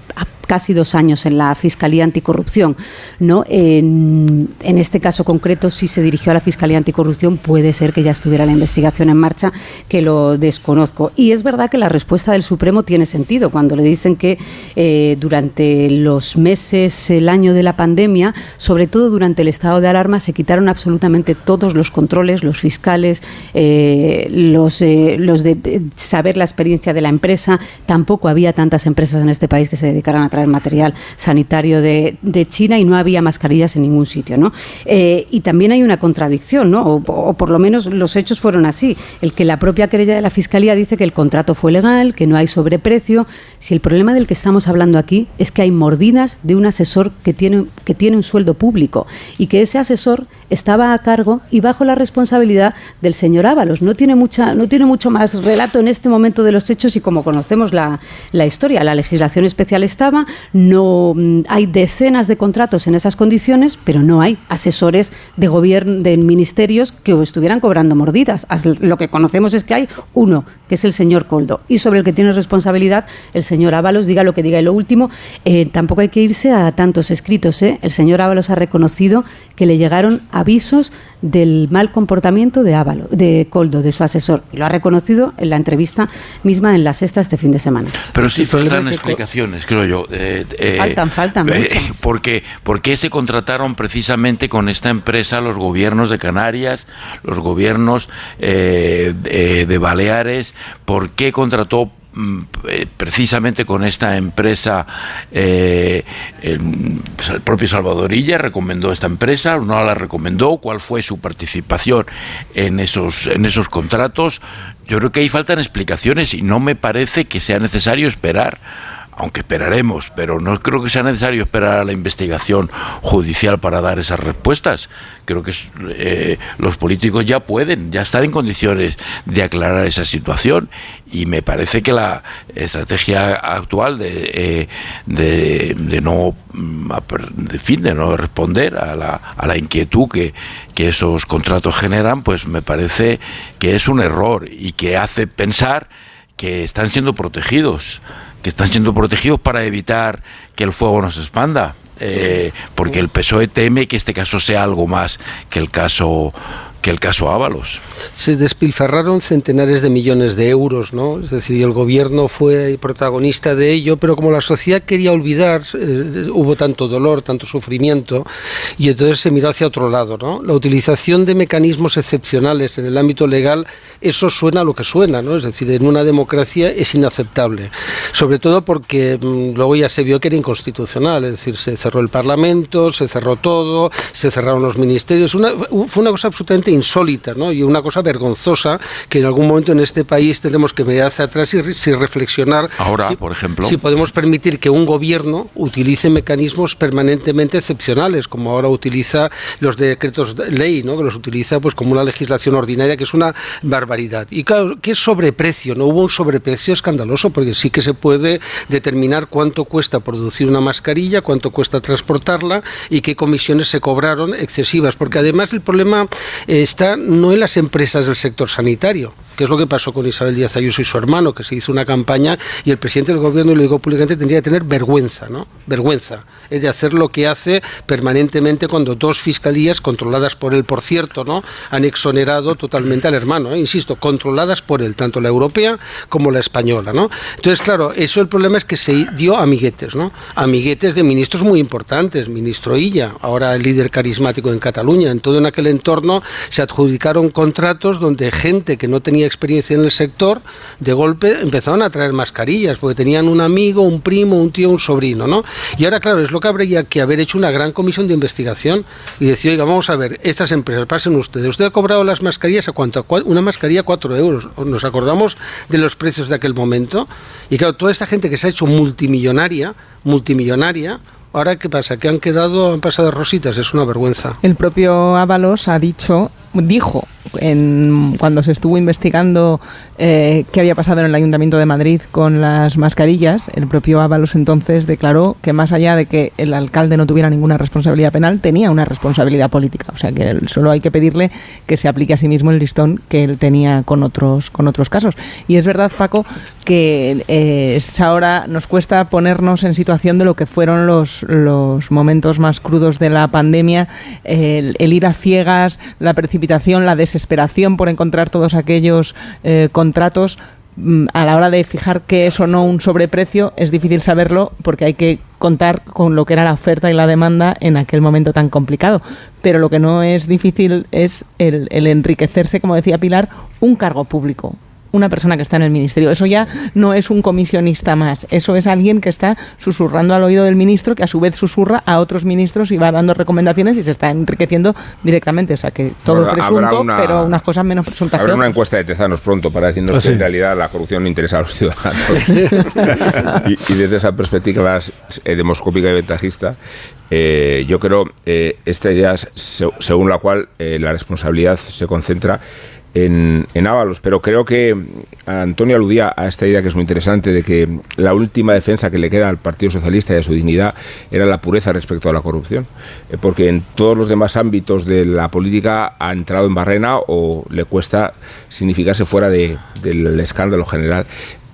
casi dos años en la Fiscalía Anticorrupción. ¿no? En, este caso concreto, si se dirigió a la Fiscalía Anticorrupción, puede ser que ya estuviera la investigación en marcha, que lo desconozco. Y es verdad que la respuesta del Supremo tiene sentido cuando le dicen que eh, durante los meses, el año de la pandemia, sobre todo durante el estado de alarma, se quitaron absolutamente todos los controles, los fiscales, eh, los, eh, de saber la experiencia de la empresa. Tampoco había tantas empresas en este país que se dedicaran a traer material sanitario de, China y no había mascarillas en ningún sitio, ¿no? Y también hay una contradicción, ¿no? O, por lo menos los hechos fueron así. El que la propia querella de la Fiscalía dice que el contrato fue legal, que no hay sobreprecio. Si el problema del que estamos hablando aquí es que hay mordidas de un asesor que tiene, que tiene un sueldo público y que ese asesor estaba a cargo y bajo la responsabilidad del señor Ábalos. No tiene, mucha, no tiene mucho más relato en este momento de los hechos y como conocemos la, la historia, la legislación especial estaba, no mm, hay decenas de contratos en esas condiciones, pero no hay asesores de gobierno, de ministerios que estuvieran cobrando mordidas. Lo que conocemos es que hay uno, que es el señor Coldo, y sobre el que tiene responsabilidad el señor Ábalos, diga lo que diga. Y lo último, eh, tampoco hay que irse a tantos escritos. ¿eh? El señor Ábalos ha reconocido que le llegaron avisos del mal comportamiento de Ávalo, de Coldo, de su asesor. Y lo ha reconocido en la entrevista misma en la sexta este fin de semana. Pero sí faltan explicaciones, creo yo. Eh, eh, faltan, faltan eh, muchas. (laughs) Porque, ¿Por qué se contrataron precisamente con esta empresa los gobiernos de Canarias, los gobiernos de Baleares? ¿Por qué contrató precisamente con esta empresa, eh, pues, el, propio Salvadorilla recomendó esta empresa, no la recomendó, cuál fue su participación en esos, en esos contratos. Yo creo que ahí faltan explicaciones y no me parece que sea necesario esperar aunque esperaremos, pero no creo que sea necesario esperar a la investigación judicial para dar esas respuestas. Creo que eh, los políticos ya pueden, ya están en condiciones de aclarar esa situación y me parece que la estrategia actual de, eh, de, no mm, de fin, de no responder a la, a la inquietud que, que esos contratos generan, pues me parece que es un error y que hace pensar que están siendo protegidos que están siendo protegidos para evitar que el fuego no se expanda. Eh, porque el PSOE teme que este caso sea algo más que el caso que el caso Ábalos. Se despilfarraron centenares de millones de euros, ¿no? Es decir, el gobierno fue protagonista de ello, pero como la sociedad quería olvidar, eh, hubo tanto dolor, tanto sufrimiento, y entonces se miró hacia otro lado, ¿no? La utilización de mecanismos excepcionales en el ámbito legal, eso suena a lo que suena, ¿no? Es decir, en una democracia es inaceptable, sobre todo porque mm, luego ya se vio que era inconstitucional, es decir, se cerró el Parlamento, se cerró todo, se cerraron los ministerios, fue una cosa absolutamente insólita ¿no? y una cosa vergonzosa que en algún momento en este país tenemos que mirar hacia atrás y, reflexionar. Ahora, por ejemplo. Si podemos permitir que un gobierno utilice mecanismos permanentemente excepcionales, como ahora utiliza los decretos de ley, ¿no? que los utiliza pues como una legislación ordinaria, que es una barbaridad. Y claro, ¿qué sobreprecio? No hubo un sobreprecio escandaloso, porque sí que se puede determinar cuánto cuesta producir una mascarilla, cuánto cuesta transportarla y qué comisiones se cobraron excesivas, porque además el problema está no en las empresas del sector sanitario, que es lo que pasó con Isabel Díaz Ayuso y su hermano, que se hizo una campaña y el presidente del gobierno, y lo digo públicamente, tendría que tener vergüenza, ¿no? Vergüenza. Es de hacer lo que hace permanentemente cuando dos fiscalías, controladas por él, por cierto, ¿no? Han exonerado totalmente al hermano, ¿eh? insisto, controladas por él, tanto la europea como la española, ¿no? Entonces, claro, eso el problema es que se dio amiguetes, ¿no? Amiguetes de ministros muy importantes, ministro Illa, ahora el líder carismático en Cataluña, en todo en aquel entorno se adjudicaron contratos donde gente que no tenía experiencia en el sector, de golpe empezaron a traer mascarillas, porque tenían un amigo, un primo, un tío, un sobrino, ¿no? Y ahora, claro, es lo que habría que haber hecho una gran comisión de investigación y decir, oiga, vamos a ver, estas empresas, pasen ustedes, usted ha cobrado las mascarillas a cuánto, una mascarilla cuatro euros, nos acordamos de los precios de aquel momento, y claro, toda esta gente que se ha hecho multimillonaria, multimillonaria, Ahora, ¿qué pasa? Que han quedado, han pasado rositas, es una vergüenza. El propio Ábalos ha dicho, dijo en, cuando se estuvo investigando eh, qué había pasado en el Ayuntamiento de Madrid con las mascarillas, el propio Ábalos entonces declaró que más allá de que el alcalde no tuviera ninguna responsabilidad penal, tenía una responsabilidad política. O sea que solo hay que pedirle que se aplique a sí mismo el listón que él tenía con otros, con otros casos. Y es verdad, Paco, que eh, ahora nos cuesta ponernos en situación de lo que fueron los, los momentos más crudos de la pandemia, el, ir a ciegas, la precipitación, la desesperación por encontrar todos aquellos eh, contratos mm, a la hora de fijar que es o no un sobreprecio es difícil saberlo porque hay que contar con lo que era la oferta y la demanda en aquel momento tan complicado. Pero lo que no es difícil es el enriquecerse, como decía Pilar, un cargo público, una persona que está en el ministerio. Eso ya no es un comisionista más, eso es alguien que está susurrando al oído del ministro, que a su vez susurra a otros ministros y va dando recomendaciones y se está enriqueciendo directamente. O sea que todo presunto, pero unas cosas menos presuntas. Habrá una encuesta de Tezanos pronto para decirnos ah, que en realidad la corrupción no interesa a los ciudadanos. (laughs) y, desde esa perspectiva eh, demoscópica y ventajista, eh, yo creo eh, esta idea según la cual eh, la responsabilidad se concentra en, en Ábalos, pero creo que Antonio aludía a esta idea que es muy interesante de que la última defensa que le queda al Partido Socialista y a su dignidad era la pureza respecto a la corrupción, eh, porque en todos los demás ámbitos de la política ha entrado en barrena o le cuesta significarse fuera de, del escándalo general.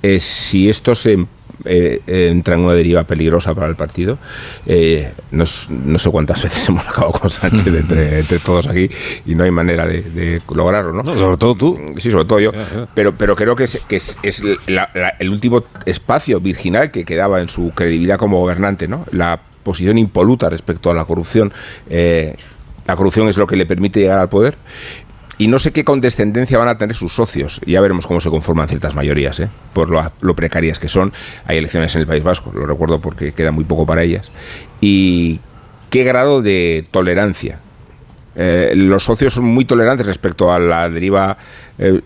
Eh, si esto se eh, entra en una deriva peligrosa para el partido. Eh, no, no, sé cuántas (laughs) veces hemos acabado con Sánchez (laughs) entre, entre todos aquí y no hay manera de, de lograrlo, ¿no? Sobre todo tú. Sí, sobre todo yo. Pero, pero creo que es, que es, es la, la, el último espacio virginal que quedaba en su credibilidad como gobernante, ¿no? La posición impoluta respecto a la corrupción. Eh, la corrupción es lo que le permite llegar al poder y no sé qué condescendencia van a tener sus socios. Ya veremos cómo se conforman ciertas mayorías, ¿eh? por lo, precarias que son. Hay elecciones en el País Vasco, lo recuerdo porque queda muy poco para ellas. Y qué grado de tolerancia. Eh, los socios son muy tolerantes respecto a la deriva eh,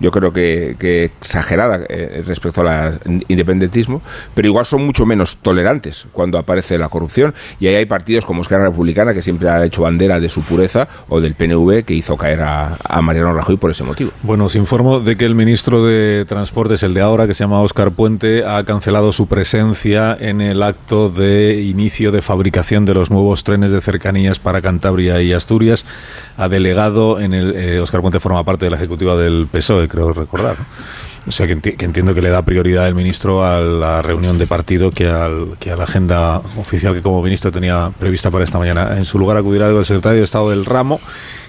yo creo que, que exagerada eh, respecto al independentismo, pero igual son mucho menos tolerantes cuando aparece la corrupción. Y ahí hay partidos como Esquerra Republicana, que siempre ha hecho bandera de su pureza, o del PNV, que hizo caer a, Mariano Rajoy por ese motivo. Bueno, os informo de que el ministro de Transportes, el de ahora, que se llama Óscar Puente, ha cancelado su presencia en el acto de inicio de fabricación de los nuevos trenes de cercanías para Cantabria y Asturias. Ha delegado en el. Eh, Óscar Puente forma parte de la ejecutiva del PSOE, creo recordar. ¿no? O sea, que, enti que, entiendo que le da prioridad el ministro a la reunión de partido que, al, que a la agenda oficial que como ministro tenía prevista para esta mañana. En su lugar acudirá el secretario de Estado del ramo,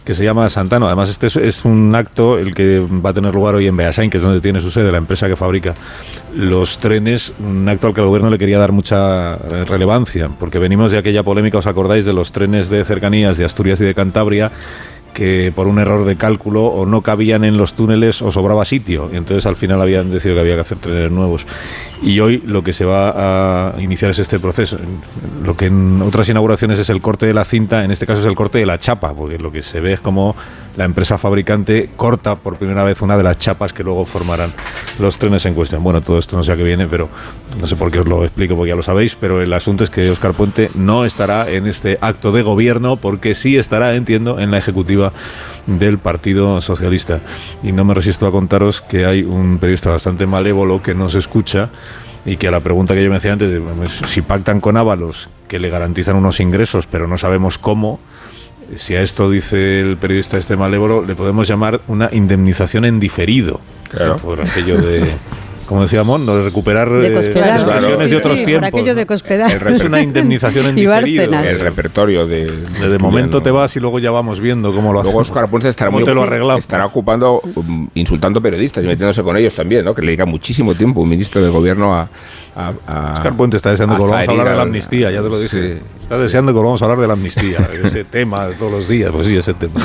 que se llama Santano. Además, este es, es, un acto el que va a tener lugar hoy en Beasain, que es donde tiene su sede, la empresa que fabrica los trenes, un acto al que el gobierno le quería dar mucha relevancia, porque venimos de aquella polémica, ¿os acordáis? De los trenes de cercanías de Asturias y de Cantabria que por un error de cálculo o no cabían en los túneles o sobraba sitio. Entonces al final habían decidido que había que hacer trenes nuevos. Y hoy lo que se va a iniciar es este proceso. Lo que en otras inauguraciones es el corte de la cinta, en este caso es el corte de la chapa, porque lo que se ve es como la empresa fabricante corta por primera vez una de las chapas que luego formarán los trenes en cuestión. Bueno, todo esto no sé a qué viene, pero no sé por qué os lo explico, porque ya lo sabéis, pero el asunto es que Oscar Puente no estará en este acto de gobierno, porque sí estará, entiendo, en la ejecutiva del Partido Socialista. Y no me resisto a contaros que hay un periodista bastante malévolo que nos escucha y que a la pregunta que yo me hacía antes, de, si pactan con Ábalos, que le garantizan unos ingresos, pero no sabemos cómo, si a esto dice el periodista este malévolo, le podemos llamar una indemnización en diferido. Claro. Por aquello de como decíamos, no de recuperar de eh, claro. sí, de otros sí, tiempos. Por aquello de cospedar. El es una indemnización en (laughs) diferido. El repertorio de... De, de momento te vas y luego ya vamos viendo cómo lo luego hacemos. Oscar Ponce estará, ¿Cómo muy, te lo arreglamos? estará ocupando, um, insultando periodistas y metiéndose con ellos también, ¿no? Que le dedica muchísimo tiempo un ministro de gobierno a... a, a Oscar Puente está deseando que volvamos a hablar de la amnistía, ya te lo dije. Sí. Está deseando que volvamos a hablar de la amnistía, (laughs) ese tema de todos los días, pues sí, ese tema.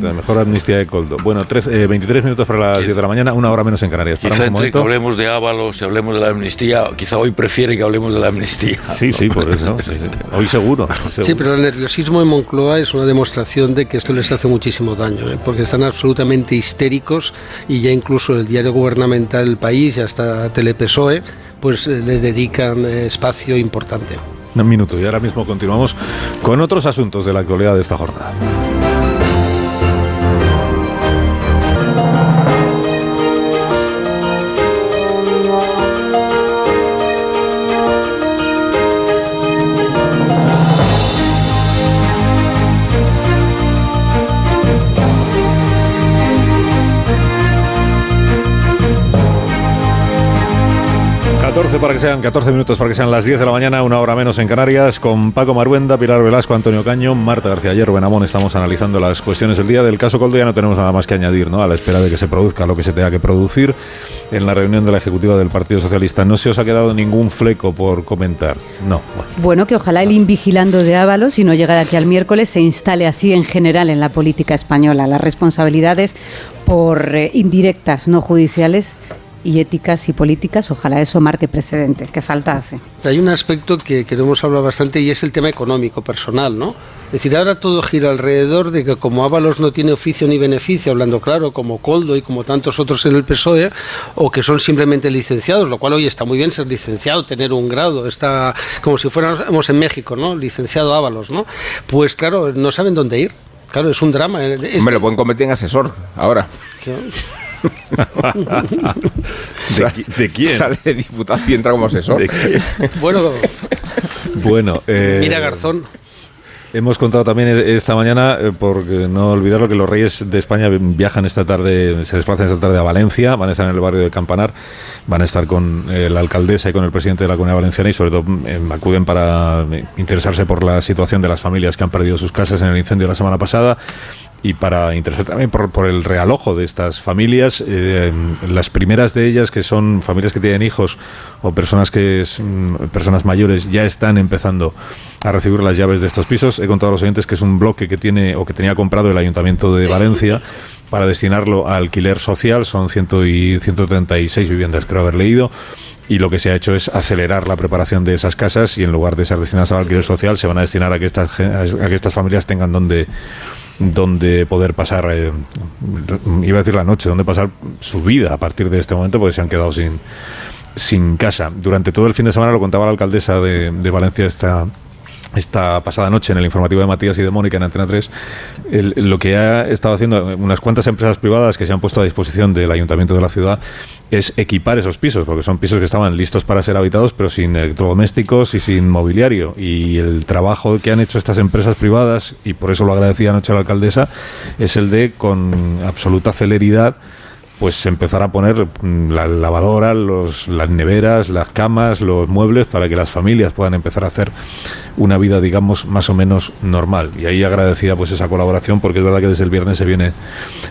La mejor amnistía de Coldo. Bueno, 13, eh, 23 minutos para las 10 de la mañana, una hora menos en Canarias. Quizá entre que hablemos de Ábalos y hablemos de la amnistía, quizá hoy prefiere que hablemos de la amnistía. Sí, sí, por eso. (laughs) sí, sí. Hoy seguro, seguro. Sí, pero el nerviosismo en Moncloa es una demostración de que esto les hace muchísimo daño, ¿eh? porque están absolutamente histéricos y ya incluso el diario gubernamental del país y hasta Telepesoe pues eh, le dedican eh, espacio importante. Un minuto y ahora mismo continuamos con otros asuntos de la actualidad de esta jornada. Para que sean 14 minutos para que sean las 10 de la mañana, una hora menos en Canarias, con Paco Maruenda, Pilar Velasco, Antonio Caño, Marta García Ayer, Benamón. Estamos analizando las cuestiones del día del caso Coldo. Ya no tenemos nada más que añadir, ¿no? A la espera de que se produzca lo que se tenga que producir en la reunión de la ejecutiva del Partido Socialista. No se os ha quedado ningún fleco por comentar. No. Bueno, bueno que ojalá el invigilando de Ábalos, si no llega de aquí al miércoles, se instale así en general en la política española. Las responsabilidades por eh, indirectas, no judiciales, y éticas y políticas, ojalá eso marque precedente, que falta hace. Hay un aspecto que, que no hemos hablado bastante y es el tema económico, personal, ¿no? Es decir, ahora todo gira alrededor de que como Ábalos no tiene oficio ni beneficio, hablando claro, como Coldo y como tantos otros en el PSOE, o que son simplemente licenciados, lo cual hoy está muy bien ser licenciado, tener un grado, está como si fuéramos en México, ¿no? Licenciado Ábalos, ¿no? Pues claro, no saben dónde ir. Claro, es un drama. es- Me lo pueden convertir en asesor ahora. ¿De, qui- de (laughs) quién? Sale de diputado y entra como asesor. ¿De quién? (laughs) Bueno, (laughs) Bueno, eh, mira Garzón. Hemos contado también esta mañana, eh, porque no olvidarlo, que los Reyes de España viajan esta tarde, se desplazan esta tarde a Valencia, van a estar en el barrio de Campanar, van a estar con eh, la alcaldesa y con el presidente de la Comunidad Valenciana y sobre todo eh, acuden para interesarse por la situación de las familias que han perdido sus casas en el incendio de la semana pasada y para interesarse también por, por el realojo de estas familias. eh, las primeras de ellas, que son familias que tienen hijos o personas que es, mm, personas mayores, ya están empezando a recibir las llaves de estos pisos. He contado a los oyentes que es un bloque que tiene o que tenía comprado el Ayuntamiento de Valencia (laughs) para destinarlo a alquiler social. Son 100 y 136 viviendas, creo haber leído. Y lo que se ha hecho es acelerar la preparación de esas casas y en lugar de ser destinadas al alquiler social, se van a destinar a que estas, a que estas familias tengan donde donde poder pasar, eh, iba a decir la noche, donde pasar su vida a partir de este momento, porque se han quedado sin, sin casa. Durante todo el fin de semana, lo contaba la alcaldesa de, de Valencia esta, esta pasada noche en el informativo de Matías y de Mónica en Antena 3, el- lo que ha estado haciendo unas cuantas empresas privadas que se han puesto a disposición del ayuntamiento de la ciudad es equipar esos pisos, porque son pisos que estaban listos para ser habitados, pero sin electrodomésticos y sin mobiliario. Y el trabajo que han hecho estas empresas privadas, y por eso lo agradecía anoche a la alcaldesa, es el de, con absoluta celeridad, pues empezar a poner mm, la lavadora, los, las neveras, las camas, los muebles para que las familias puedan empezar a hacer una vida, digamos, más o menos normal. Y ahí agradecida pues esa colaboración porque es verdad que desde el viernes se viene,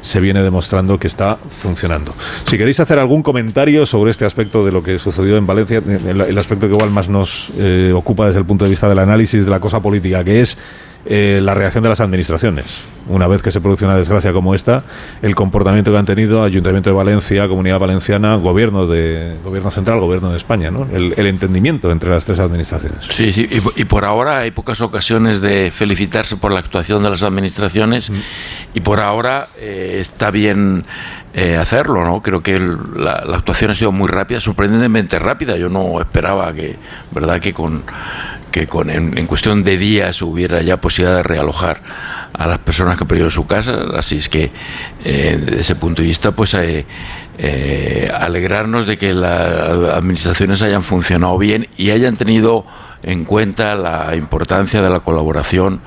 se viene demostrando que está funcionando. Si queréis hacer algún comentario sobre este aspecto de lo que sucedió en Valencia, el, el aspecto que igual más nos eh, ocupa desde el punto de vista del análisis de la cosa política, que es eh, la reacción de las administraciones. Una vez que se produce una desgracia como esta, el comportamiento que han tenido Ayuntamiento de Valencia, Comunidad Valenciana, Gobierno de Gobierno Central, Gobierno de España, ¿no? el, el entendimiento entre las tres administraciones. Sí, sí, y, po- y por ahora hay pocas ocasiones de felicitarse por la actuación de las administraciones y por ahora eh, está bien eh, hacerlo, ¿no? Creo que el- la, la actuación ha sido muy rápida, sorprendentemente rápida. Yo no esperaba que, verdad, que con que con en, cuestión de días hubiera ya posibilidad de realojar a las personas que perdido su casa, así es que eh, desde ese punto de vista, pues eh, eh, alegrarnos de que las administraciones hayan funcionado bien y hayan tenido en cuenta la importancia de la colaboración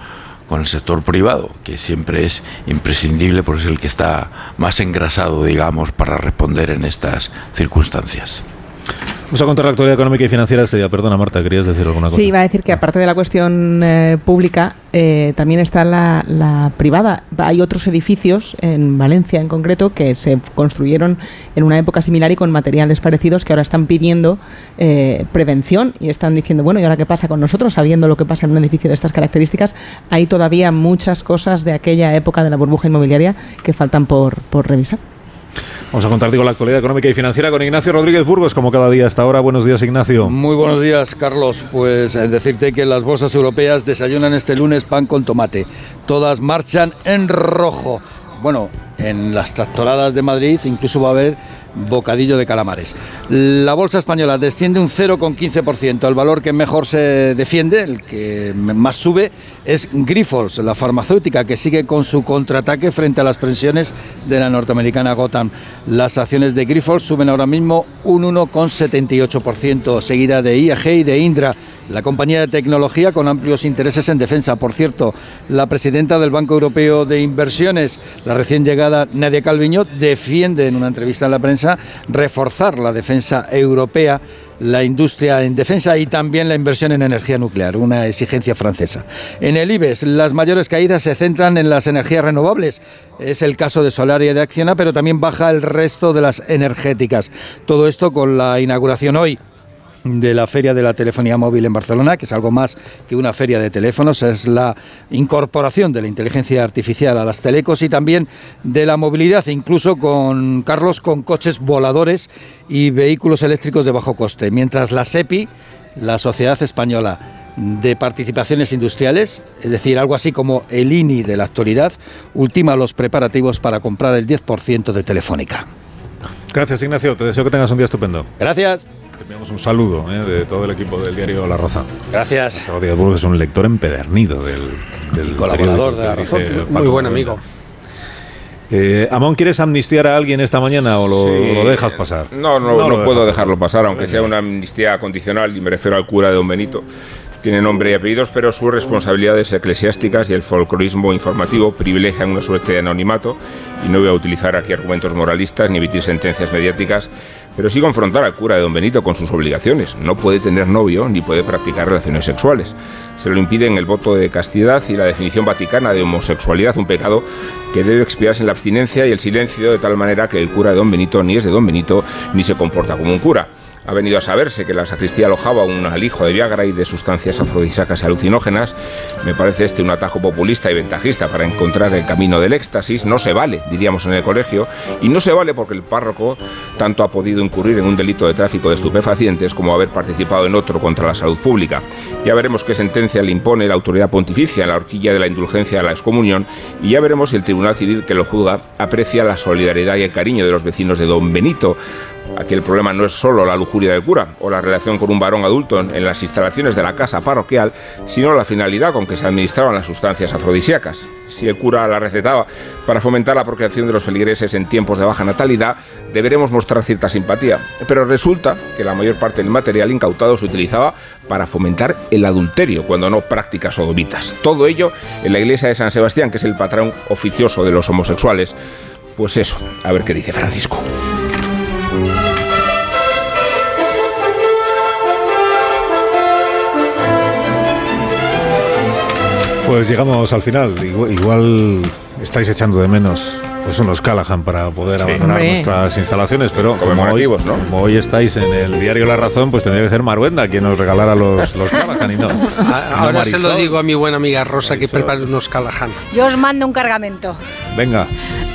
con el sector privado, que siempre es imprescindible porque es el que está más engrasado, digamos, para responder en estas circunstancias. Vamos a contar la actualidad económica y financiera este día. Perdona, Marta, ¿querías decir alguna cosa? Sí, iba a decir que aparte de la cuestión eh, pública, eh, también está la, la privada. Hay otros edificios, en Valencia en concreto, que se construyeron en una época similar y con materiales parecidos que ahora están pidiendo eh, prevención y están diciendo, bueno, ¿y ahora qué pasa con nosotros? Sabiendo lo que pasa en un edificio de estas características, hay todavía muchas cosas de aquella época de la burbuja inmobiliaria que faltan por, por revisar. Vamos a contar digo, la actualidad económica y financiera con Ignacio Rodríguez Burgos, como cada día hasta ahora. Buenos días, Ignacio. Muy buenos días, Carlos. Pues eh, decirte que las bolsas europeas desayunan este lunes pan con tomate. Todas marchan en rojo. Bueno, en las tractoradas de Madrid incluso va a haber bocadillo de calamares. La bolsa española desciende un 0,15%. El valor que mejor se defiende, el que más sube, es Grifols, la farmacéutica, que sigue con su contraataque frente a las presiones de la norteamericana Gotham. Las acciones de Grifols suben ahora mismo un 1,78%, seguida de IAG y de Indra, la compañía de tecnología con amplios intereses en defensa. Por cierto, la presidenta del Banco Europeo de Inversiones, la recién llegada Nadia Calviño, defiende en una entrevista en la prensa reforzar la defensa europea la industria en defensa y también la inversión en energía nuclear, una exigencia francesa. En el IBEX, las mayores caídas se centran en las energías renovables. Es el caso de Solaria y de Acciona, pero también baja el resto de las energéticas. Todo esto con la inauguración hoy de la Feria de la Telefonía Móvil en Barcelona, que es algo más que una feria de teléfonos, es la incorporación de la inteligencia artificial a las telecos y también de la movilidad, incluso con Carlos con coches voladores y vehículos eléctricos de bajo coste, mientras la SEPI, la Sociedad Española de Participaciones Industriales, es decir, algo así como el INI de la actualidad, ultima los preparativos para comprar el 10% de Telefónica. Gracias, Ignacio. Te deseo que tengas un día estupendo. Gracias. Te enviamos un saludo ¿eh? de todo el equipo del diario La Razón. Gracias. Díaz es un lector empedernido del, del colaborador de La Razón. Muy Paco buen amigo. Eh, Amón, ¿quieres amnistiar a alguien esta mañana o lo, Sí. lo dejas pasar? No, no, no, dejas puedo dejarlo pasar, aunque sea una amnistía condicional, y me refiero al cura de Don Benito. Tiene nombre y apellidos, pero sus responsabilidades eclesiásticas y el folclorismo informativo privilegian una suerte de anonimato, y no voy a utilizar aquí argumentos moralistas ni emitir sentencias mediáticas, pero sí confrontar al cura de Don Benito con sus obligaciones. No puede tener novio ni puede practicar relaciones sexuales. Se lo impiden el voto de castidad y la definición vaticana de homosexualidad, un pecado que debe expiarse en la abstinencia y el silencio, de tal manera que el cura de Don Benito ni es de Don Benito ni se comporta como un cura. Ha venido a saberse que la sacristía alojaba un alijo de Viagra y de sustancias afrodisíacas y alucinógenas. Me parece este un atajo populista y ventajista para encontrar el camino del éxtasis. No se vale, diríamos en el colegio, y no se vale porque el párroco tanto ha podido incurrir en un delito de tráfico de estupefacientes como haber participado en otro contra la salud pública. Ya veremos qué sentencia le impone la autoridad pontificia en la horquilla de la indulgencia a la excomunión y ya veremos si el Tribunal Civil que lo juzga aprecia la solidaridad y el cariño de los vecinos de Don Benito. Aquí el problema no es solo la lujuria del cura o la relación con un varón adulto en las instalaciones de la casa parroquial, sino la finalidad con que se administraban las sustancias afrodisíacas. Si el cura la recetaba para fomentar la procreación de los feligreses en tiempos de baja natalidad, deberemos mostrar cierta simpatía. Pero resulta que la mayor parte del material incautado se utilizaba para fomentar el adulterio, cuando no prácticas sodomitas. Todo ello en la iglesia de San Sebastián, que es el patrón oficioso de los homosexuales. Pues eso, a ver qué dice Francisco. Pues llegamos al final. Igual, igual estáis echando de menos pues unos Callahan para poder abandonar Hombre. nuestras instalaciones, pero como hoy, ¿no? como hoy estáis en el diario La Razón, pues tendría que ser Maruenda quien nos regalara los, los Callahan y no. (laughs) A- no Ahora se lo digo a mi buena amiga Rosa que prepare unos Callahan. Yo os mando un cargamento. Venga,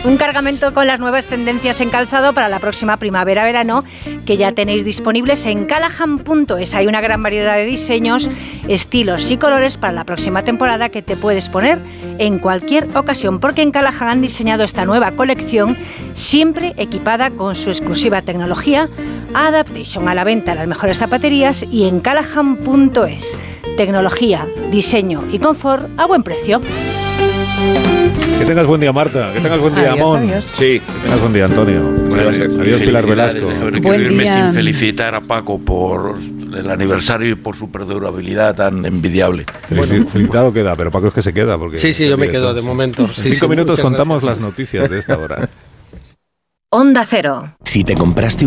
Un cargamento con las nuevas tendencias en calzado para la próxima primavera-verano que ya tenéis disponibles en callahan.es. Hay una gran variedad de diseños, estilos y colores para la próxima temporada que te puedes poner en cualquier ocasión, porque en Callahan han diseñado esta nueva colección siempre equipada con su exclusiva tecnología Adaptation a la venta en las mejores zapaterías y en callahan.es. Tecnología, diseño y confort a buen precio. Que tengas buen día Marta, que tengas buen día Adiós, Amón, adiós. Sí, que tengas buen día Antonio. va a ser. Adiós Pilar Velasco. déjame Buen que irme día. sin felicitar a Paco por el aniversario y por su perdurabilidad tan envidiable. Felici- Felicitado queda, pero Paco es que se queda. Porque Sí, sí, yo me quedo de momento. En Sí, cinco sí, minutos contamos gracias. las noticias de esta hora. Onda Cero. Si te compraste